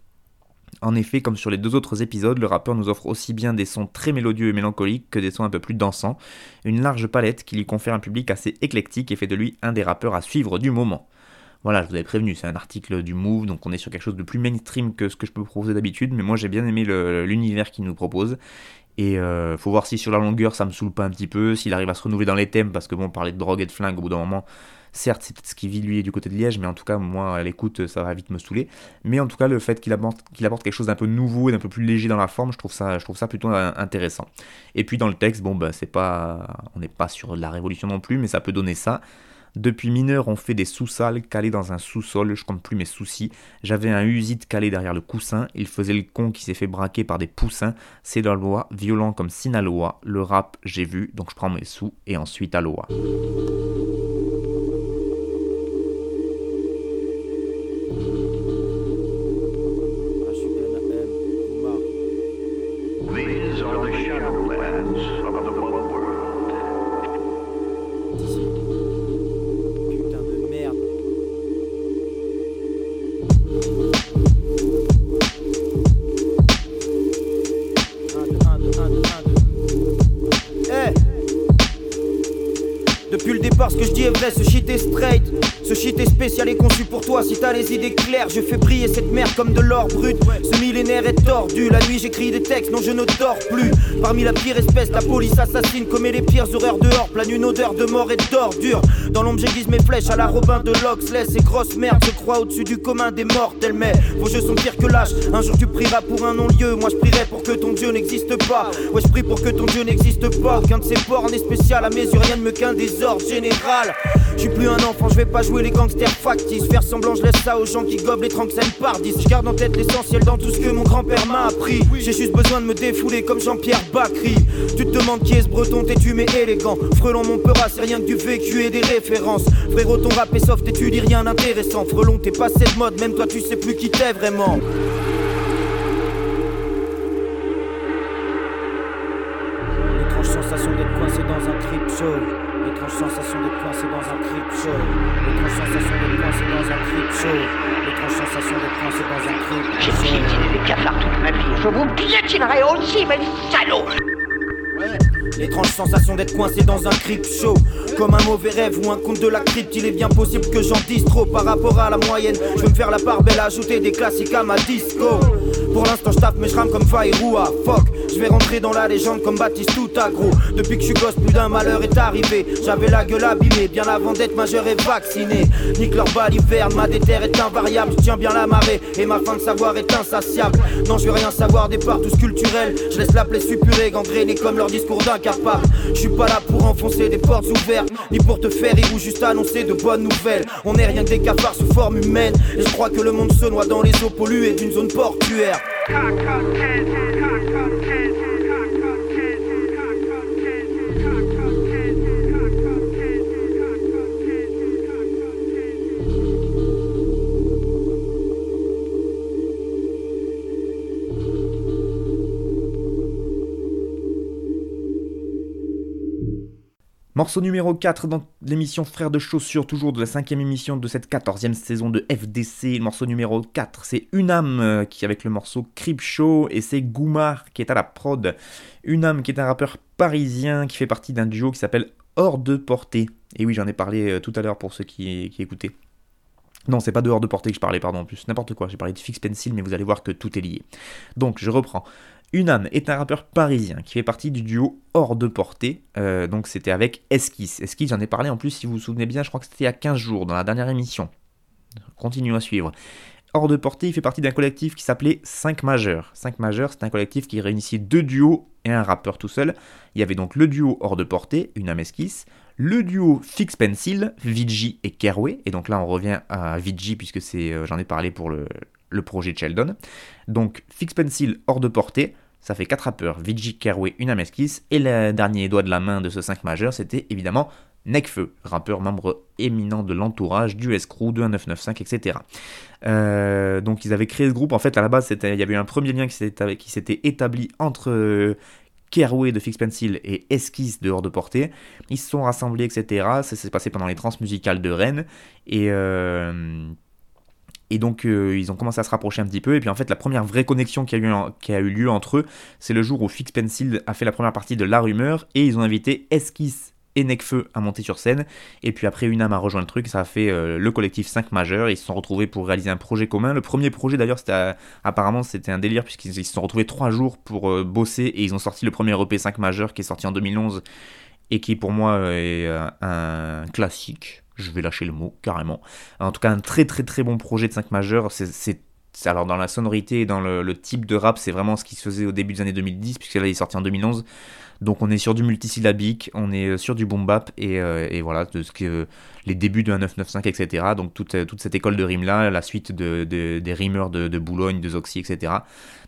En effet, comme sur les deux autres épisodes, le rappeur nous offre aussi bien des sons très mélodieux et mélancoliques que des sons un peu plus dansants, une large palette qui lui confère un public assez éclectique et fait de lui un des rappeurs à suivre du moment. Voilà, je vous avais prévenu, c'est un article du Move, donc on est sur quelque chose de plus mainstream que ce que je peux proposer d'habitude, mais moi j'ai bien aimé l'univers qu'il nous propose. Et euh, faut voir si sur la longueur ça me saoule pas un petit peu, s'il arrive à se renouveler dans les thèmes, parce que bon, parler de drogue et de flingue au bout d'un moment, Certes, c'est peut-être ce qui vit lui du côté de Liège, mais en tout cas, moi, à l'écoute, ça va vite me saouler. Mais en tout cas, le fait qu'il apporte, quelque chose d'un peu nouveau et d'un peu plus léger dans la forme, je trouve ça, plutôt euh, intéressant. Et puis dans le texte, bon, bah, c'est pas, on n'est pas sur la révolution non plus, mais ça peut donner ça. Depuis mineur, on fait des sous-salles calés dans un sous-sol, je compte plus mes soucis. J'avais un usite calé derrière le coussin, il faisait le con qui s'est fait braquer par des poussins. C'est la loi, violent comme Sinaloa. Le rap, j'ai vu, donc je prends mes sous et ensuite à Ce shit est spécial et conçu pour toi. Si t'as les idées claires, je fais briller cette merde comme de l'or brut. Ce millénaire est tordu. La nuit, j'écris des textes, non, je ne dors plus. Parmi la pire espèce, la police assassine, commet les pires horreurs dehors. Plane une odeur de mort et d'ordure. Dans l'ombre, j'aiguise mes flèches à la Robin de Loxley. Ces grosses merdes je crois au-dessus du commun des mortels. Mais vos jeux sont pires que lâches. Un jour, tu prieras pour un non-lieu. Moi, je prierai pour que ton Dieu n'existe pas. Ouais, je prie pour que ton Dieu n'existe pas. Aucun de ces ports n'est spécial. À mes yeux, rien ne me qu'un désordre général. Je suis plus un enfant, je vais pas jouer les gangsters factices. Faire semblant, je laisse ça aux gens qui gobent les tranxènes par 10. Je garde en tête l'essentiel dans tout ce que mon grand-père m'a appris. J'ai juste besoin de me défouler comme Jean-Pierre Bacry. Tu te demandes qui est ce breton, t'es-tu mais élégant. Frelon, mon peur, c'est rien que du vécu et des références. Frérot, ton rap est soft et tu dis rien d'intéressant. Frelon, t'es passé de mode, même toi tu sais plus qui t'es vraiment. Show. L'étrange sensation d'être coincé dans un trip show. L'étrange sensation d'être coincé dans un trip show. L'étrange sensation d'être coincé dans un trip show. J'ai piétiné les cafards toute ma vie. Je vous piétinerai aussi, mes salauds L'étrange sensation d'être coincé dans un crypt show Comme un mauvais rêve ou un conte de la crypte Il est bien possible que j'en dise trop par rapport à la moyenne Je veux me faire la part belle, ajouter des classiques à ma disco Pour l'instant je tape mais je rame comme Fairoua Fuck, je vais rentrer dans la légende comme Baptiste tout gros Depuis que je suis gosse plus d'un malheur est arrivé. J'avais la gueule abîmée, bien avant d'être majeur et vacciné. Nique leur baliverne, ma déterre est invariable. Je tiens bien la marée et ma fin de savoir est insatiable. Non je veux rien savoir des tout culturels. Je laisse la plaie suppurée, gangrénée comme leur discours d'un je suis pas là pour enfoncer des portes ouvertes, ni pour te faire rire ou juste annoncer de bonnes nouvelles. On est rien que des cafards sous forme humaine, et je crois que le monde se noie dans les eaux polluées d'une zone portuaire. Morceau numéro 4 dans l'émission Frères de Chaussures, toujours de la cinquième émission de cette quatorzième saison de FDC. Le morceau numéro 4, c'est Unam euh, qui avec le morceau Crip Show et c'est Goumar qui est à la prod. Unam qui est un rappeur parisien qui fait partie d'un duo qui s'appelle Hors de portée. Et oui, j'en ai parlé euh, tout à l'heure pour ceux qui, écoutaient. Non, c'est pas de hors de portée que je parlais, pardon, en plus, n'importe quoi, j'ai parlé de Fix Pencil, mais vous allez voir que tout est lié. Donc, je reprends. Unam est un rappeur parisien qui fait partie du duo Hors de Portée. Euh, donc c'était avec Esquisse. Esquisse, j'en ai parlé en plus, si vous vous souvenez bien, je crois que c'était il y a 15 jours, dans la dernière émission. Continuons à suivre. Hors de Portée, il fait partie d'un collectif qui s'appelait 5 majeurs. 5 majeurs, c'est un collectif qui réunissait deux duos et un rappeur tout seul. Il y avait donc le duo Hors de Portée, Unam Esquisse, le duo Fix Pencil, Vigi et Kerway. Et donc là, on revient à Vigi puisque euh, j'en ai parlé pour le, le projet de Sheldon. Donc Fix Pencil hors de portée, ça fait 4 rappeurs, Vigi, Kerway, une Ameskis, et le dernier doigt de la main de ce 5 majeur, c'était évidemment Necfeu, rappeur membre éminent de l'entourage, du Escrew, de 1995, etc. Euh, donc ils avaient créé ce groupe, en fait à la base il y avait eu un premier lien qui s'était établi entre euh, Kerway de Fix Pencil et Esquisse de Hors de Portée. Ils se sont rassemblés, etc. Ça s'est passé pendant les transmusicales de Rennes. Et, euh, et donc euh, ils ont commencé à se rapprocher un petit peu. Et puis en fait la première vraie connexion qui a eu, lieu entre eux, c'est le jour où Fix Pencil a fait la première partie de La Rumeur et ils ont invité Esquisse et Necfeu à monter sur scène. Et puis après, une âme a rejoint le truc, ça a fait euh, le collectif 5 majeurs. Ils se sont retrouvés pour réaliser un projet commun. Le premier projet d'ailleurs, c'était apparemment c'était un délire puisqu'ils se sont retrouvés 3 jours pour euh, bosser et ils ont sorti le premier EP 5 majeurs qui est sorti en 2011 et qui pour moi est un classique je vais lâcher le mot carrément. En tout cas, un très très très bon projet de 5 majeurs. Alors dans la sonorité et dans le, type de rap, c'est vraiment ce qui se faisait au début des années 2010, puisque là il est sorti en 2011. Donc on est sur du multisyllabique, on est euh, sur du boom bap et, euh, voilà de ce que les débuts de 995 etc. Donc toute, cette école de rime là, la suite de, des rimeurs de, de, Boulogne, de Zoxy etc.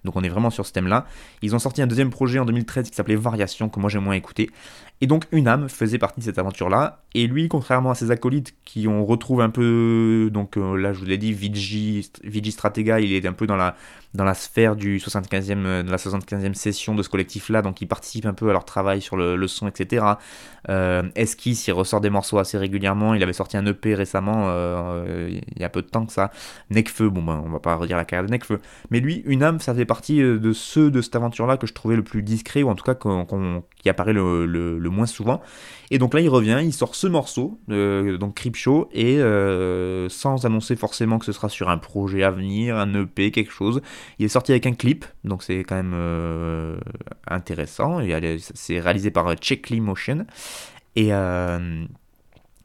Donc on est vraiment sur ce thème là. Ils ont sorti un deuxième projet en 2013 qui s'appelait Variation que moi j'ai moins écouté. Et donc Unam faisait partie de cette aventure-là. Et lui, contrairement à ses acolytes qui ont retrouvé un peu, donc euh, là je vous l'ai dit, Vigi, Vigi Stratega, il est un peu dans la, dans la sphère du 75e, de la 75e session de ce collectif-là, donc il participe un peu à leur travail sur le, son, etc. Euh, Esquisse, il ressort des morceaux assez régulièrement. Il avait sorti un EP récemment, euh, il y a peu de temps que ça. Necfeu, bon ben on va pas redire la carrière de Necfeu. Mais lui, Unam, ça fait partie euh, de ceux de cette aventure-là que je trouvais le plus discret, ou en tout cas qui apparaît le le moins souvent. Et donc là, il revient, il sort ce morceau, euh, donc Crip Show, et euh, sans annoncer forcément que ce sera sur un projet à venir, un EP, quelque chose. Il est sorti avec un clip, donc c'est quand même euh, intéressant. C'est réalisé par Checkly Motion. Et.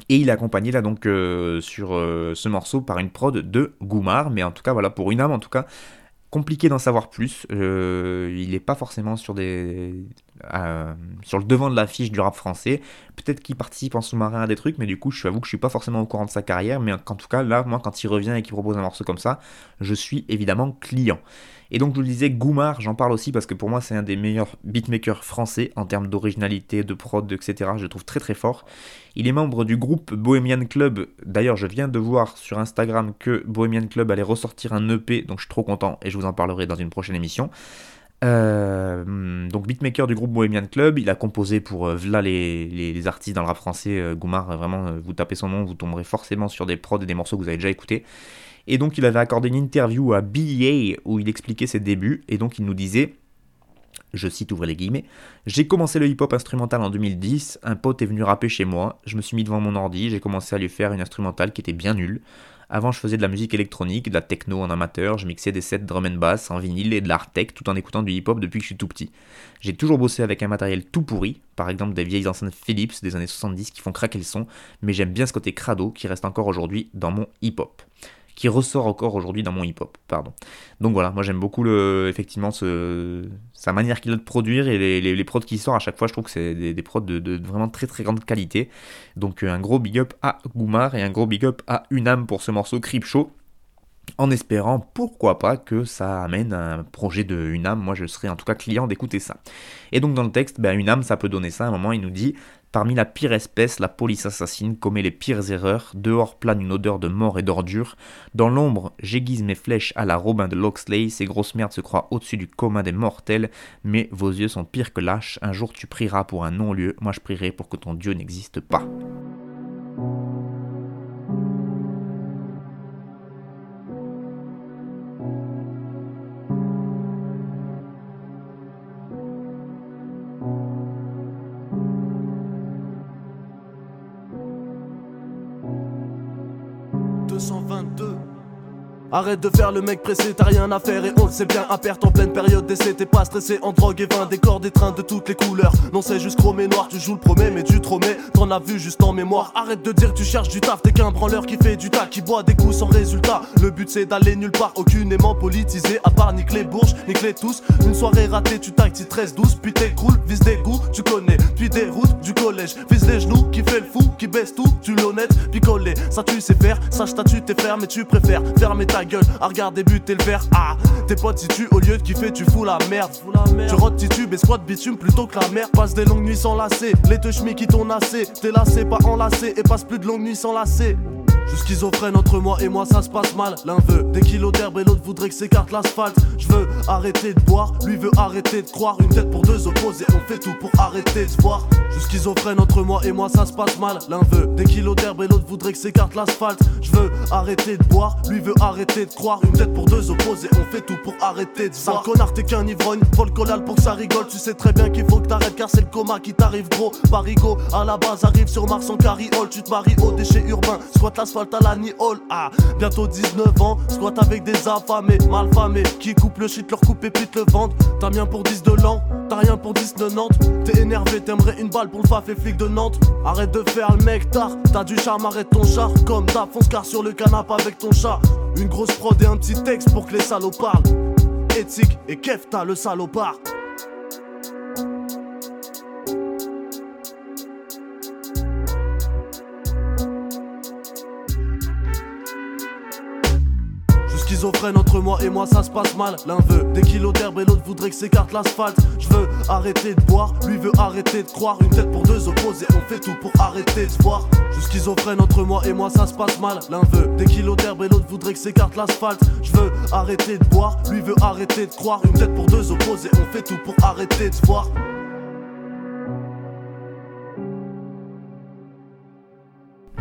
Et il est accompagné là donc sur ce morceau par une prod de Goumar, mais en tout cas voilà pour une âme en tout cas compliqué d'en savoir plus. il n'est pas forcément sur des euh, sur le devant de l'affiche du rap français. Peut-être qu'il participe en sous-marin à des trucs, mais du coup, je avoue que je suis pas forcément au courant de sa carrière. Mais en tout cas, là, moi, quand il revient et qu'il propose un morceau comme ça, je suis évidemment client. Et donc, je vous le disais, Goumar, j'en parle aussi parce que pour moi, c'est un des meilleurs beatmakers français en termes d'originalité, de prod, etc. Je trouve très très fort. Il est membre du groupe Bohemian Club. D'ailleurs, je viens de voir sur Instagram que Bohemian Club allait ressortir un EP, donc je suis trop content et je vous en parlerai dans une prochaine émission. Euh, donc beatmaker du groupe Bohemian Club, il a composé pour euh, les, artistes dans le rap français, euh, Goumar, vraiment vous tapez son nom, vous tomberez forcément sur des prods et des morceaux que vous avez déjà écoutés. Et donc il avait accordé une interview à BEA où il expliquait ses débuts, et donc il nous disait je cite ouvrez les guillemets, j'ai commencé le hip-hop instrumental en 2010, un pote est venu rapper chez moi, je me suis mis devant mon ordi, j'ai commencé à lui faire une instrumentale qui était bien nulle. Avant, je faisais de la musique électronique, de la techno en amateur, je mixais des sets drum and bass en vinyle et de l'art tech tout en écoutant du hip-hop depuis que je suis tout petit. J'ai toujours bossé avec un matériel tout pourri, par exemple des vieilles enceintes Philips des années 70 qui font craquer le son, mais j'aime bien ce côté crado qui reste encore aujourd'hui dans mon hip-hop qui ressort encore aujourd'hui dans mon hip-hop. Pardon. Donc voilà, moi j'aime beaucoup effectivement sa manière qu'il a de produire et les, les, prods qui sortent à chaque fois. Je trouve que c'est des, prods de, vraiment très très grande qualité. Donc euh, un gros big up à Goumar et un gros big up à Unam pour ce morceau Creep Show en espérant pourquoi pas que ça amène un projet de Unam. Moi, je serais en tout cas client d'écouter ça. Et donc, dans le texte, ben, Unam, ça peut donner ça. À un moment, il nous dit Parmi la pire espèce, la police assassine commet les pires erreurs. Dehors plane une odeur de mort et d'ordure. Dans l'ombre, j'aiguise mes flèches à la Robin de Loxley. Ces grosses merdes se croient au-dessus du commun des mortels. Mais vos yeux sont pires que lâches. Un jour, tu prieras pour un non-lieu. Moi, je prierai pour que ton Dieu n'existe pas. Arrête de faire le mec pressé, t'as rien à faire et on le sait bien. À perte en pleine période d'essai, t'es pas stressé en drogue et vin, décor des trains de toutes les couleurs. Non, c'est juste chromé noir, tu joues le premier, mais tu tromais. T'en as vu juste en mémoire. Arrête de dire que tu cherches du taf, t'es qu'un branleur qui fait du tas, qui boit des coups sans résultat. Le but c'est d'aller nulle part, aucun aimant politisé, à part nique les bourges, nique les tous. Une soirée ratée, tu taxes 13-12, puis t'écroules, vise des goûts, tu connais. Puis des routes du collège, vise les genoux, qui fait le fou, qui baisse tout, tu l'honnête, puis collé. Ça tu sais faire, ça statue tes frères, mais tu préfères fermer ta gueule à regarder débuter le verre. Ah, tes potes, si tu au lieu de kiffer, tu fous la merde. Tu rotes titube et squat bitume plutôt que la merde. Passe des longues nuits sans lasser, les deux chemis qui t'ont nassé. T'es lassé, pas enlacé, et passe plus de longues nuits sans lasser. Je suis schizophrène entre moi et moi, ça se passe mal. L'un veut des kilos d'herbe et l'autre voudrait que s'écarte l'asphalte. Je veux arrêter de boire, lui veut arrêter de croire. Une tête pour deux opposés, on fait tout pour arrêter de se voir. Je suis schizophrène entre moi et moi, ça se passe mal. L'un veut des kilos d'herbe et l'autre voudrait que s'écarte l'asphalte. Je veux arrêter de boire, lui veut arrêter de croire. Une tête pour deux opposés, on fait tout pour arrêter de se voir. connard, t'es qu'un ivrogne, vol collal pour que ça rigole. Tu sais très bien qu'il faut que t'arrêtes car c'est le coma qui t'arrive gros. Parigo, à la base, arrive sur Mars en carriole. Tu te maries au déchet urbain, squat l'asphalte à la Hall. Ah, bientôt 19 ans, squat avec des affamés, malfamés, qui coupent le shit, leur coupe et puis te le vendent. T'as bien pour 10 de l'an, t'as rien pour 10 de Nantes. T'es énervé, t'aimerais une balle pour le faf et flic de Nantes. Arrête de faire le mec tard, t'as du charme, arrête ton char. Comme t'as fonce car sur le canapé avec ton chat. Une grosse prod et un petit texte pour que les salauds parlent. Éthique et Kef, t'as le salopard. Schizophrène entre moi et moi ça se passe mal. L'un veut des kilos d'herbe et l'autre voudrait que s'écarte l'asphalte. Je veux arrêter de boire, lui veut arrêter de croire. Une tête pour deux opposés, on fait tout pour arrêter de se voir. Je suis entre moi et moi ça se passe mal. L'un veut des kilos d'herbe et l'autre voudrait que s'écarte l'asphalte. Je veux arrêter de boire, lui veut arrêter de croire. Une tête pour deux opposés, on fait tout pour arrêter de se voir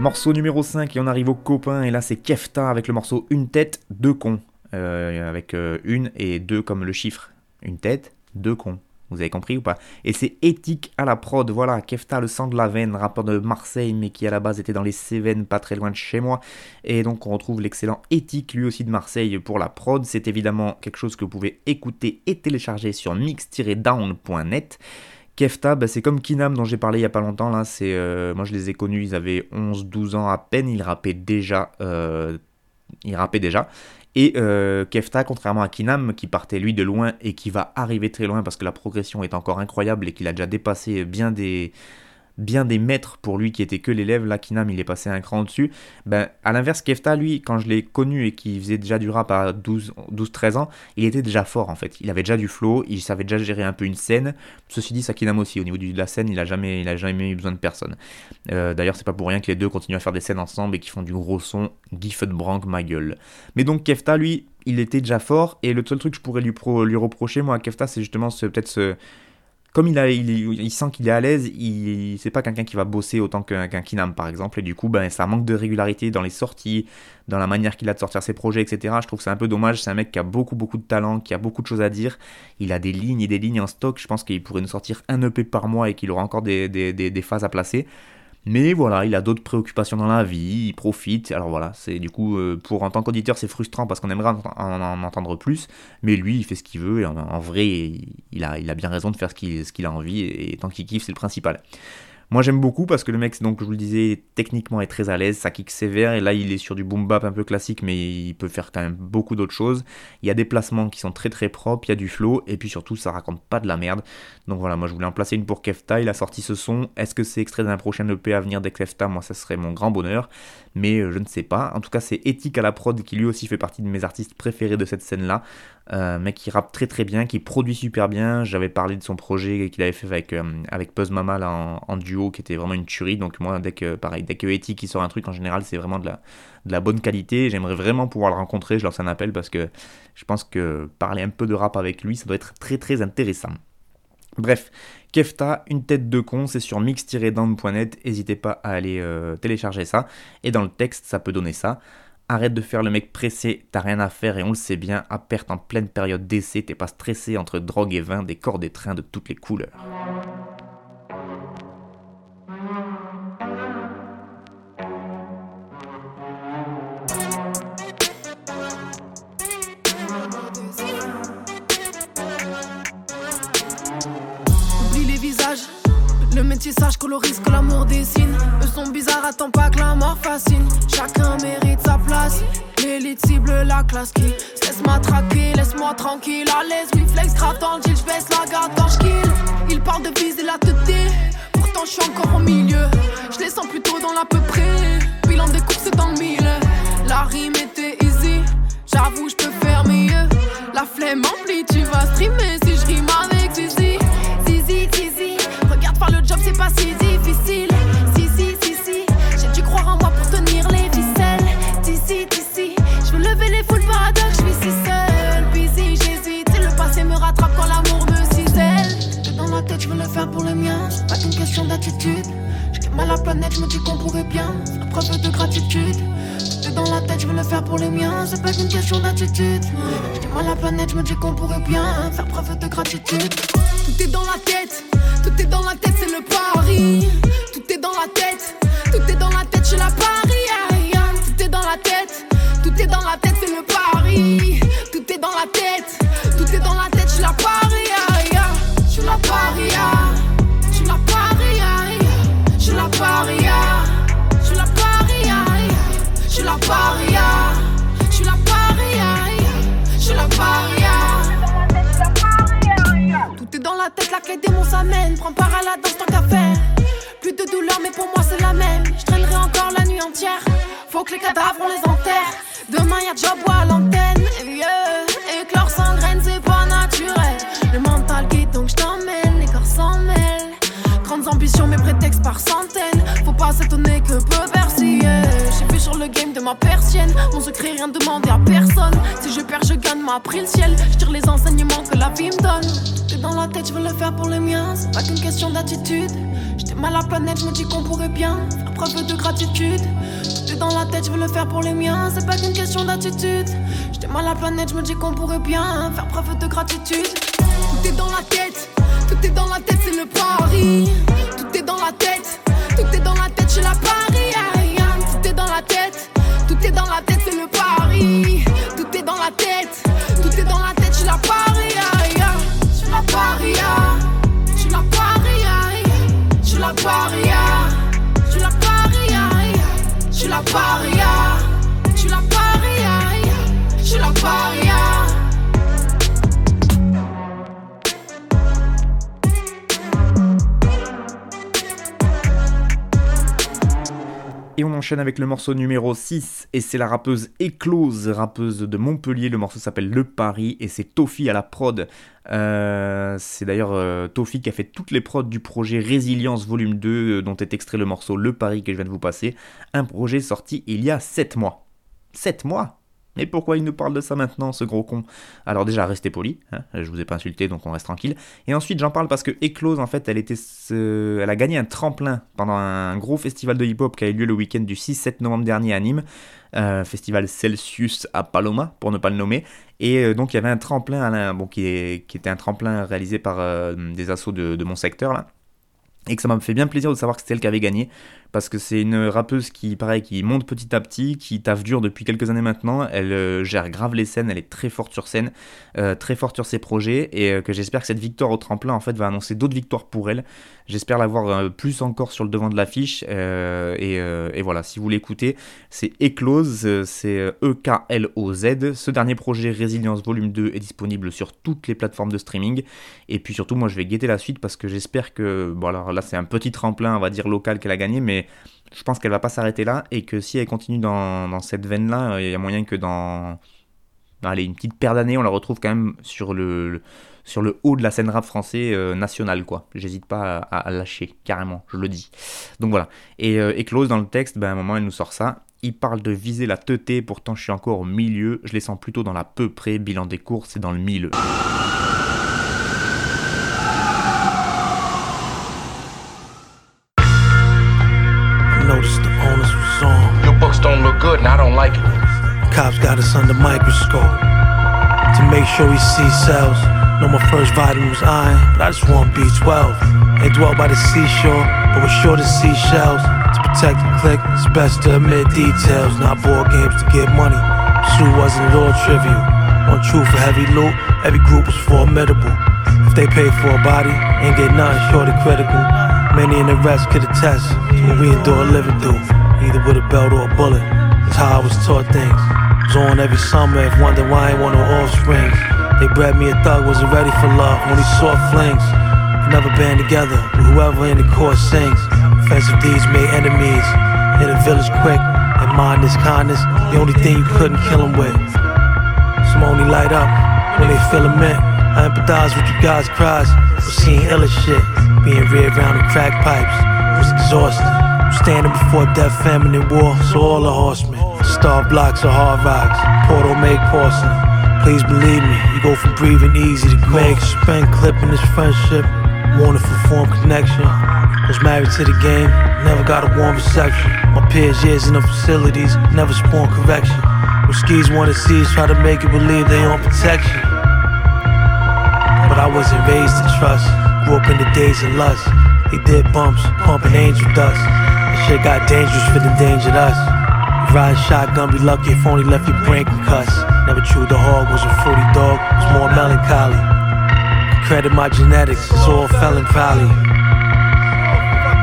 Morceau numéro 5 et on arrive au copain et là c'est Kefta avec le morceau Une tête, deux cons. Euh, avec euh, une et deux comme le chiffre. Une tête, deux cons. Vous avez compris ou pas? Et c'est éthique à la prod, voilà, Kefta le sang de la veine, rappeur de Marseille, mais qui à la base était dans les Cévennes, pas très loin de chez moi. Et donc on retrouve l'excellent éthique, lui aussi de Marseille, pour la prod. C'est évidemment quelque chose que vous pouvez écouter et télécharger sur mix-down.net. Kefta, bah, c'est comme Kinam dont j'ai parlé il y a pas longtemps. Là, c'est, euh, moi je les ai connus, ils avaient 11-12 ans à peine, ils rappaient déjà. Euh, ils déjà. Et euh, Kefta, contrairement à Kinam, qui partait lui de loin et qui va arriver très loin parce que la progression est encore incroyable et qu'il a déjà dépassé bien des, bien des maîtres pour lui qui était que l'élève. Là, Kinam, il est passé un cran au-dessus. Ben, à l'inverse, Kefta, lui, quand je l'ai connu et qui faisait déjà du rap à 12-13 ans, il était déjà fort en fait. Il avait déjà du flow, il savait déjà gérer un peu une scène. Ceci dit, ça Kinam aussi, au niveau de la scène, il a jamais, jamais eu besoin de personne. Euh, d'ailleurs, c'est pas pour rien que les deux continuent à faire des scènes ensemble et qui font du gros son. Brank, ma gueule. Mais donc, Kefta, lui, il était déjà fort. Et le seul truc que je pourrais lui, lui reprocher, moi, à Kefta, c'est justement ce, peut-être ce comme il, sent qu'il est à l'aise, il c'est pas quelqu'un qui va bosser autant qu'un Kinam par exemple, et du coup ben, ça manque de régularité dans les sorties, dans la manière qu'il a de sortir ses projets, etc. Je trouve que c'est un peu dommage, c'est un mec qui a beaucoup beaucoup de talent, qui a beaucoup de choses à dire, il a des lignes et des lignes en stock, je pense qu'il pourrait nous sortir un EP par mois et qu'il aura encore des phases à placer. Mais voilà, il a d'autres préoccupations dans la vie, il profite. Alors voilà, c'est du coup, euh, pour en tant qu'auditeur, c'est frustrant parce qu'on aimerait en, entendre plus. Mais lui, il fait ce qu'il veut et en, vrai, il a, il a bien raison de faire ce qu'il a envie et tant qu'il kiffe, c'est le principal. Moi j'aime beaucoup parce que le mec, donc je vous le disais, techniquement est très à l'aise, ça kick sévère et là il est sur du boom bap un peu classique mais il peut faire quand même beaucoup d'autres choses. Il y a des placements qui sont très très propres, il y a du flow et puis surtout ça raconte pas de la merde. Donc voilà, moi je voulais en placer une pour Kefta, il a sorti ce son. Est-ce que c'est extrait d'un prochain EP à venir d'Ekefta Moi ça serait mon grand bonheur, mais euh, je ne sais pas. En tout cas c'est Éthique à la prod qui lui aussi fait partie de mes artistes préférés de cette scène là. Euh, mec qui rappe très très bien, qui produit super bien. J'avais parlé de son projet qu'il avait fait avec, euh, avec Puzz Mama en, duo, qui était vraiment une tuerie. Donc moi, dès que, pareil, dès que Eti qui sort un truc, en général, c'est vraiment de la, de la bonne qualité. J'aimerais vraiment pouvoir le rencontrer, je lance un appel parce que je pense que parler un peu de rap avec lui, ça doit être très très intéressant. Bref, Kefta, une tête de con, c'est sur mix-down.net, n'hésitez pas à aller euh, télécharger ça. Et dans le texte, ça peut donner ça. Arrête de faire le mec pressé, t'as rien à faire et on le sait bien, à perte en pleine période d'essai, t'es pas stressé entre drogue et vin, des corps des trains de toutes les couleurs. Le métissage colorise que l'amour dessine. Eux sont bizarres, attends pas que la mort fascine. Chacun mérite sa place. L'élite cible la classe qui laisse-moi traquer, laisse-moi tranquille. À l'aise, flex, grave dans le j'baisse la garde quand j'kill. Il parle de viser la tête, pourtant je suis encore au milieu. Je les sens plutôt dans l'à peu près. Bilan des courses dans le mille. La rime était easy, j'avoue, je peux faire mieux. La flemme emplie, tu vas streamer si je rime avec Zizi. Zizi, Zizi le job, c'est pas si planète, je me dis qu'on pourrait bien faire preuve de gratitude. T'es dans la tête, je veux le faire pour les miens. C'est pas qu'une question d'attitude. Je à la planète, je me dis qu'on pourrait bien faire preuve de gratitude. Tout est dans la tête. Tout est dans la tête, c'est le pari. Tout est dans la tête, tout est dans la tête, je la parie. Tout est dans la tête, tout est dans la tête, c'est le pari. Je la parie, je la parie, je la parie, je la parie, je la parie. Tout est dans la tête, la clé des mots s'amène. Prends part à la danse tant qu'à faire. Plus de douleur, mais pour moi c'est la même. Je traînerai encore la nuit entière. Faut que les cadavres on les enterre. Demain y'a job ou à l'antenne. Et Grandes ambitions, mais prétextes par centaines. Faut pas s'étonner que peu persiller. J'ai vu sur le game de ma persienne. Mon secret, rien demandé à personne. Si je perds, je gagne, m'a pris le ciel. Je tire les enseignements que la vie me donne dans la tête, je veux le faire pour les miens. C'est pas qu'une question d'attitude. J'étais mal à la planète, je me dis qu'on pourrait bien faire preuve de gratitude. Tout dans la tête, je veux le faire pour les miens. C'est pas qu'une question d'attitude. J'étais mal à la planète, je me dis qu'on pourrait bien faire preuve de gratitude. Tout est dans la tête, tout est dans la tête, c'est le pari. Tout est dans la tête, tout est dans la tête, je la parie. Tout est dans la tête, tout est dans la tête, c'est le pari. Tout est dans la tête, tout est dans la tête, je la parie. La paria, je la paria, je la paria, je la paria, je la paria, je la paria, je la paria. Et on enchaîne avec le morceau numéro 6, et c'est la rappeuse Éclose, rappeuse de Montpellier. Le morceau s'appelle Le Paris, et c'est Tofi à la prod. Euh, c'est d'ailleurs euh, Tofi qui a fait toutes les prods du projet Résilience Volume 2, euh, dont est extrait le morceau Le Paris que je viens de vous passer. Un projet sorti il y a 7 mois. 7 mois Et pourquoi il nous parle de ça maintenant, ce gros con? Alors déjà, restez poli, hein, je vous ai pas insulté, donc on reste tranquille. Et ensuite, j'en parle parce que Eclose, en fait, elle, était elle a gagné un tremplin pendant un gros festival de hip-hop qui a eu lieu le week-end du 6-7 novembre dernier à Nîmes. Euh, festival Celsius à Paloma, pour ne pas le nommer. Et euh, donc il y avait un tremplin, bon, qui, était un tremplin réalisé par euh, des assos de, de, mon secteur, là. Et que ça m'a fait bien plaisir de savoir que c'était elle qui avait gagné parce que c'est une rappeuse qui, pareil, qui monte petit à petit, qui taffe dur depuis quelques années maintenant. Elle euh, gère grave les scènes, elle est très forte sur scène, euh, très forte sur ses projets, et euh, que j'espère que cette victoire au tremplin, en fait, va annoncer d'autres victoires pour elle. J'espère l'avoir plus encore sur le devant de l'affiche. Et, voilà, si vous l'écoutez, c'est Eclose, c'est E-K-L-O-Z. Ce dernier projet, Résilience Volume 2, est disponible sur toutes les plateformes de streaming. Et puis surtout, moi, je vais guetter la suite parce que j'espère que, bon, alors là, c'est un petit tremplin, on va dire, local qu'elle a gagné, mais je pense qu'elle va pas s'arrêter là et que si elle continue dans, cette veine-là, euh, il y a moyen que dans une petite paire d'années, on la retrouve quand même sur le, sur le haut de la scène rap français euh, nationale, quoi. J'hésite pas à, lâcher, carrément, je le dis. Donc voilà. Et, euh, close dans le texte, ben, à un moment, elle nous sort ça. Il parle de viser la teuté, pourtant je suis encore au milieu. Je les sens plutôt dans la peu près, bilan des courses et dans le milieu. Microscope to make sure we see cells. Know my first vitamin was iron, but I just want B12. They dwell by the seashore, but we're sure to seashells. To protect the click, it's best to admit details, not board games to get money. Sue wasn't all trivial. One true for heavy loot, every group was formidable. If they pay for a body, ain't get nothing short of critical. Many in the rest could attest to what we endure living through either with a belt or a bullet. That's how I was taught things. On every summer, if wonder why I ain't want no offspring. They bred me a thug, wasn't ready for love, only saw flings. Never band together whoever in the course sings. Offensive deeds made enemies. Hit a village quick, and mindless kindness, the only thing you couldn't kill them with. Some only light up when they feel a mint. I empathize with you guys' cries for seeing illa shit. Being reared around the crack pipes was exhausting. Standing before death, famine, and war, so all the horsemen. Star blocks or hard rocks, portal make porcelain. Please believe me, you go from breathing easy to make spend clipping this friendship. Wanted for form connection. Was married to the game, never got a warm reception. My peers years in the facilities, never spawned correction. When skis wanna see us, try to make it believe they on protection. But I wasn't raised to trust. Grew up in the days of lust. They did bumps, pumping angel dust. This shit got dangerous for the endangered us. Ride shotgun, be lucky if only left your brain concussed. Never chewed the hog, was a fruity dog, was more melancholy. Credit my genetics, it's all felon valley.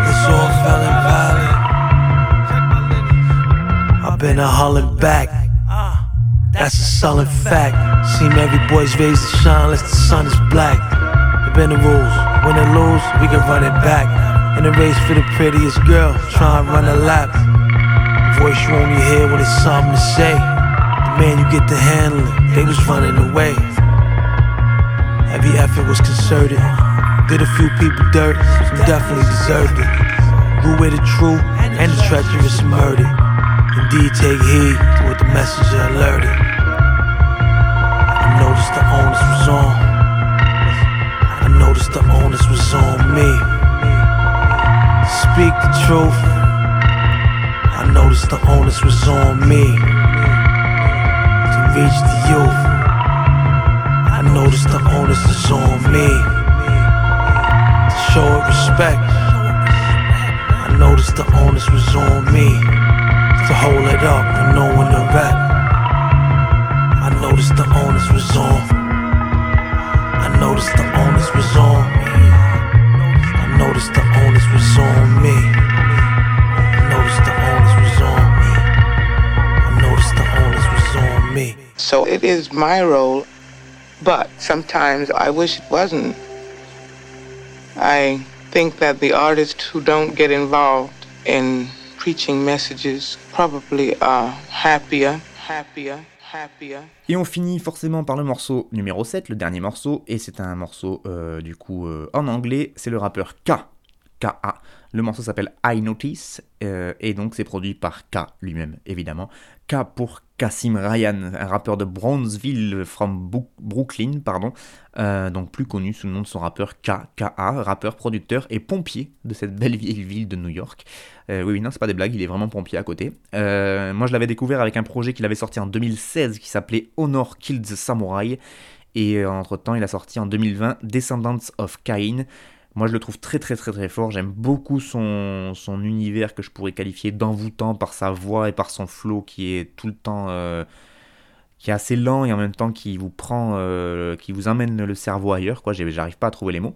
It's all felon valley. I've been a hullin' back. That's a sullen fact. Seem every boy's raised to shine unless the sun is black. It been the rules. Win or lose, we can run it back. In a race for the prettiest girl, try and run a lap. Voice you only hear when it's something to say. The man you get to handle it, they was running away. Every effort was concerted. Did a few people dirt, some definitely deserved it. With the truth and the treacherous murder. Indeed, take heed to what the messenger alerted. I noticed the onus was on. I noticed the onus was on me speak the truth. I noticed the onus was on me to reach the youth. I noticed the onus was on me to show it respect. I noticed the onus was on me to hold it up and know when to rap. I noticed the onus was on. I noticed the onus was on. So it is my role, but sometimes I wish it wasn't. I think that the artists who don't get involved in preaching messages probably are happier, happier. Happier. Et on finit forcément par le morceau numéro 7, le dernier morceau, et c'est un morceau euh, du coup euh, en anglais, c'est le rappeur K KA. Le morceau s'appelle I Notice euh, et donc c'est produit par K lui-même, évidemment. K pour Kasim Ryan, un rappeur de Brownsville from Brooklyn, pardon, euh, donc plus connu sous le nom de son rappeur K, KA, rappeur, producteur et pompier de cette belle vieille ville de New York. Euh, oui, oui, non, c'est pas des blagues, il est vraiment pompier à côté. moi, je l'avais découvert avec un projet qu'il avait sorti en 2016 qui s'appelait Honor Kills Samurai. Et entre-temps, il a sorti en 2020 Descendants of Cain, moi, je le trouve très très très fort. J'aime beaucoup son, univers que je pourrais qualifier d'envoûtant par sa voix et par son flow qui est tout le temps... Euh, qui est assez lent et en même temps qui vous prend... Euh, qui vous amène le cerveau ailleurs. Quoi, j'arrive pas à trouver les mots.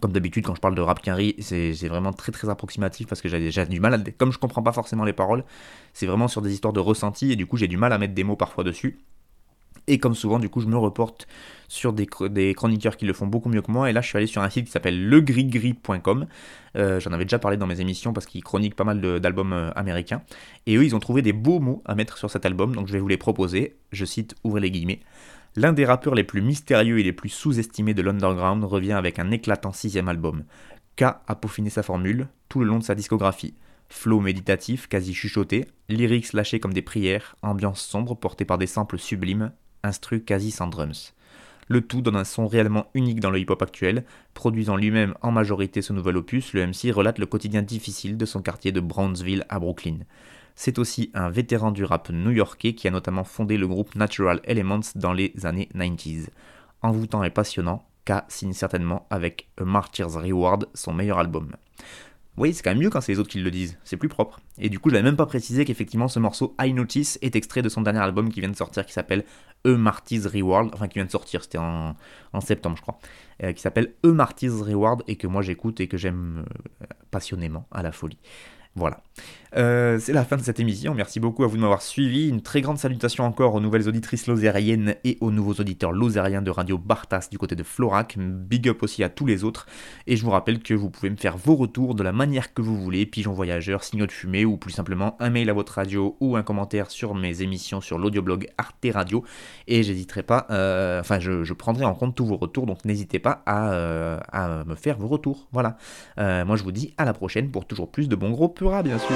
Comme d'habitude, quand je parle de rap quinri, c'est vraiment très très approximatif parce que j'ai du mal à. Comme je comprends pas forcément les paroles, c'est vraiment sur des histoires de ressenti et du coup j'ai du mal à mettre des mots parfois dessus. Et comme souvent, du coup, je me reporte sur des, chroniqueurs qui le font beaucoup mieux que moi. Et là, je suis allé sur un site qui s'appelle legrigri.com. Euh, J'en avais déjà parlé dans mes émissions parce qu'ils chroniquent pas mal d'albums euh, américains. Et eux, ils ont trouvé des beaux mots à mettre sur cet album. Donc, je vais vous les proposer. Je cite, ouvrez les guillemets. L'un des rappeurs les plus mystérieux et les plus sous-estimés de l'underground revient avec un éclatant sixième album. K a peaufiné sa formule tout le long de sa discographie. Flow méditatif, quasi chuchoté, lyrics lâchés comme des prières, ambiance sombre portée par des samples sublimes, instru quasi sans drums. Le tout donne un son réellement unique dans le hip-hop actuel, produisant lui-même en majorité ce nouvel opus, le MC relate le quotidien difficile de son quartier de Brownsville à Brooklyn. C'est aussi un vétéran du rap new-yorkais qui a notamment fondé le groupe Natural Elements dans les années 90s. Envoûtant et passionnant, K signe certainement avec A Martyr's Reward son meilleur album. Oui, c'est quand même mieux quand c'est les autres qui le disent, c'est plus propre. Et du coup, je n'avais même pas précisé qu'effectivement ce morceau I Notice est extrait de son dernier album qui vient de sortir qui s'appelle E Marty's Reward, enfin qui vient de sortir, c'était en, septembre je crois, euh, qui s'appelle E Marty's Reward et que moi j'écoute et que j'aime euh, passionnément à la folie. Voilà. Euh, c'est la fin de cette émission. Merci beaucoup à vous de m'avoir suivi. Une très grande salutation encore aux nouvelles auditrices lozériennes et aux nouveaux auditeurs lozériens de Radio Bartas du côté de Florac. Big up aussi à tous les autres. Et je vous rappelle que vous pouvez me faire vos retours de la manière que vous voulez, pigeon voyageur, signaux de fumée ou plus simplement un mail à votre radio ou un commentaire sur mes émissions sur l'audioblog Arte Radio. Et j'hésiterai pas, euh, enfin je, prendrai en compte tous vos retours, donc n'hésitez pas à, euh, à, me faire vos retours. Voilà. moi je vous dis à la prochaine pour toujours plus de bons gros puras bien sûr.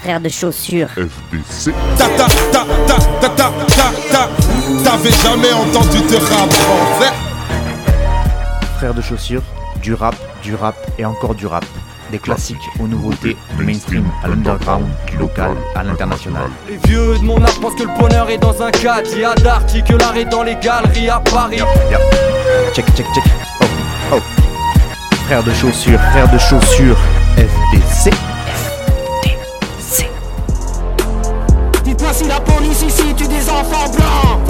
frère de chaussures. FDC. Ta ta ta ta ta ta ta ta. T'avais jamais entendu de rap français. Frère de chaussures, du rap, du rap et encore du rap des classiques aux nouveautés, du mainstream à l'underground, du local à l'international. Les vieux de mon âge pensent que le bonheur est dans un caddie à Darty, que l'art est dans les galeries à Paris. Check, check, check. Oh, oh. Frère de chaussures, frère de chaussures, FDC. FDC. Dites-moi si la police ici tue des enfants blancs.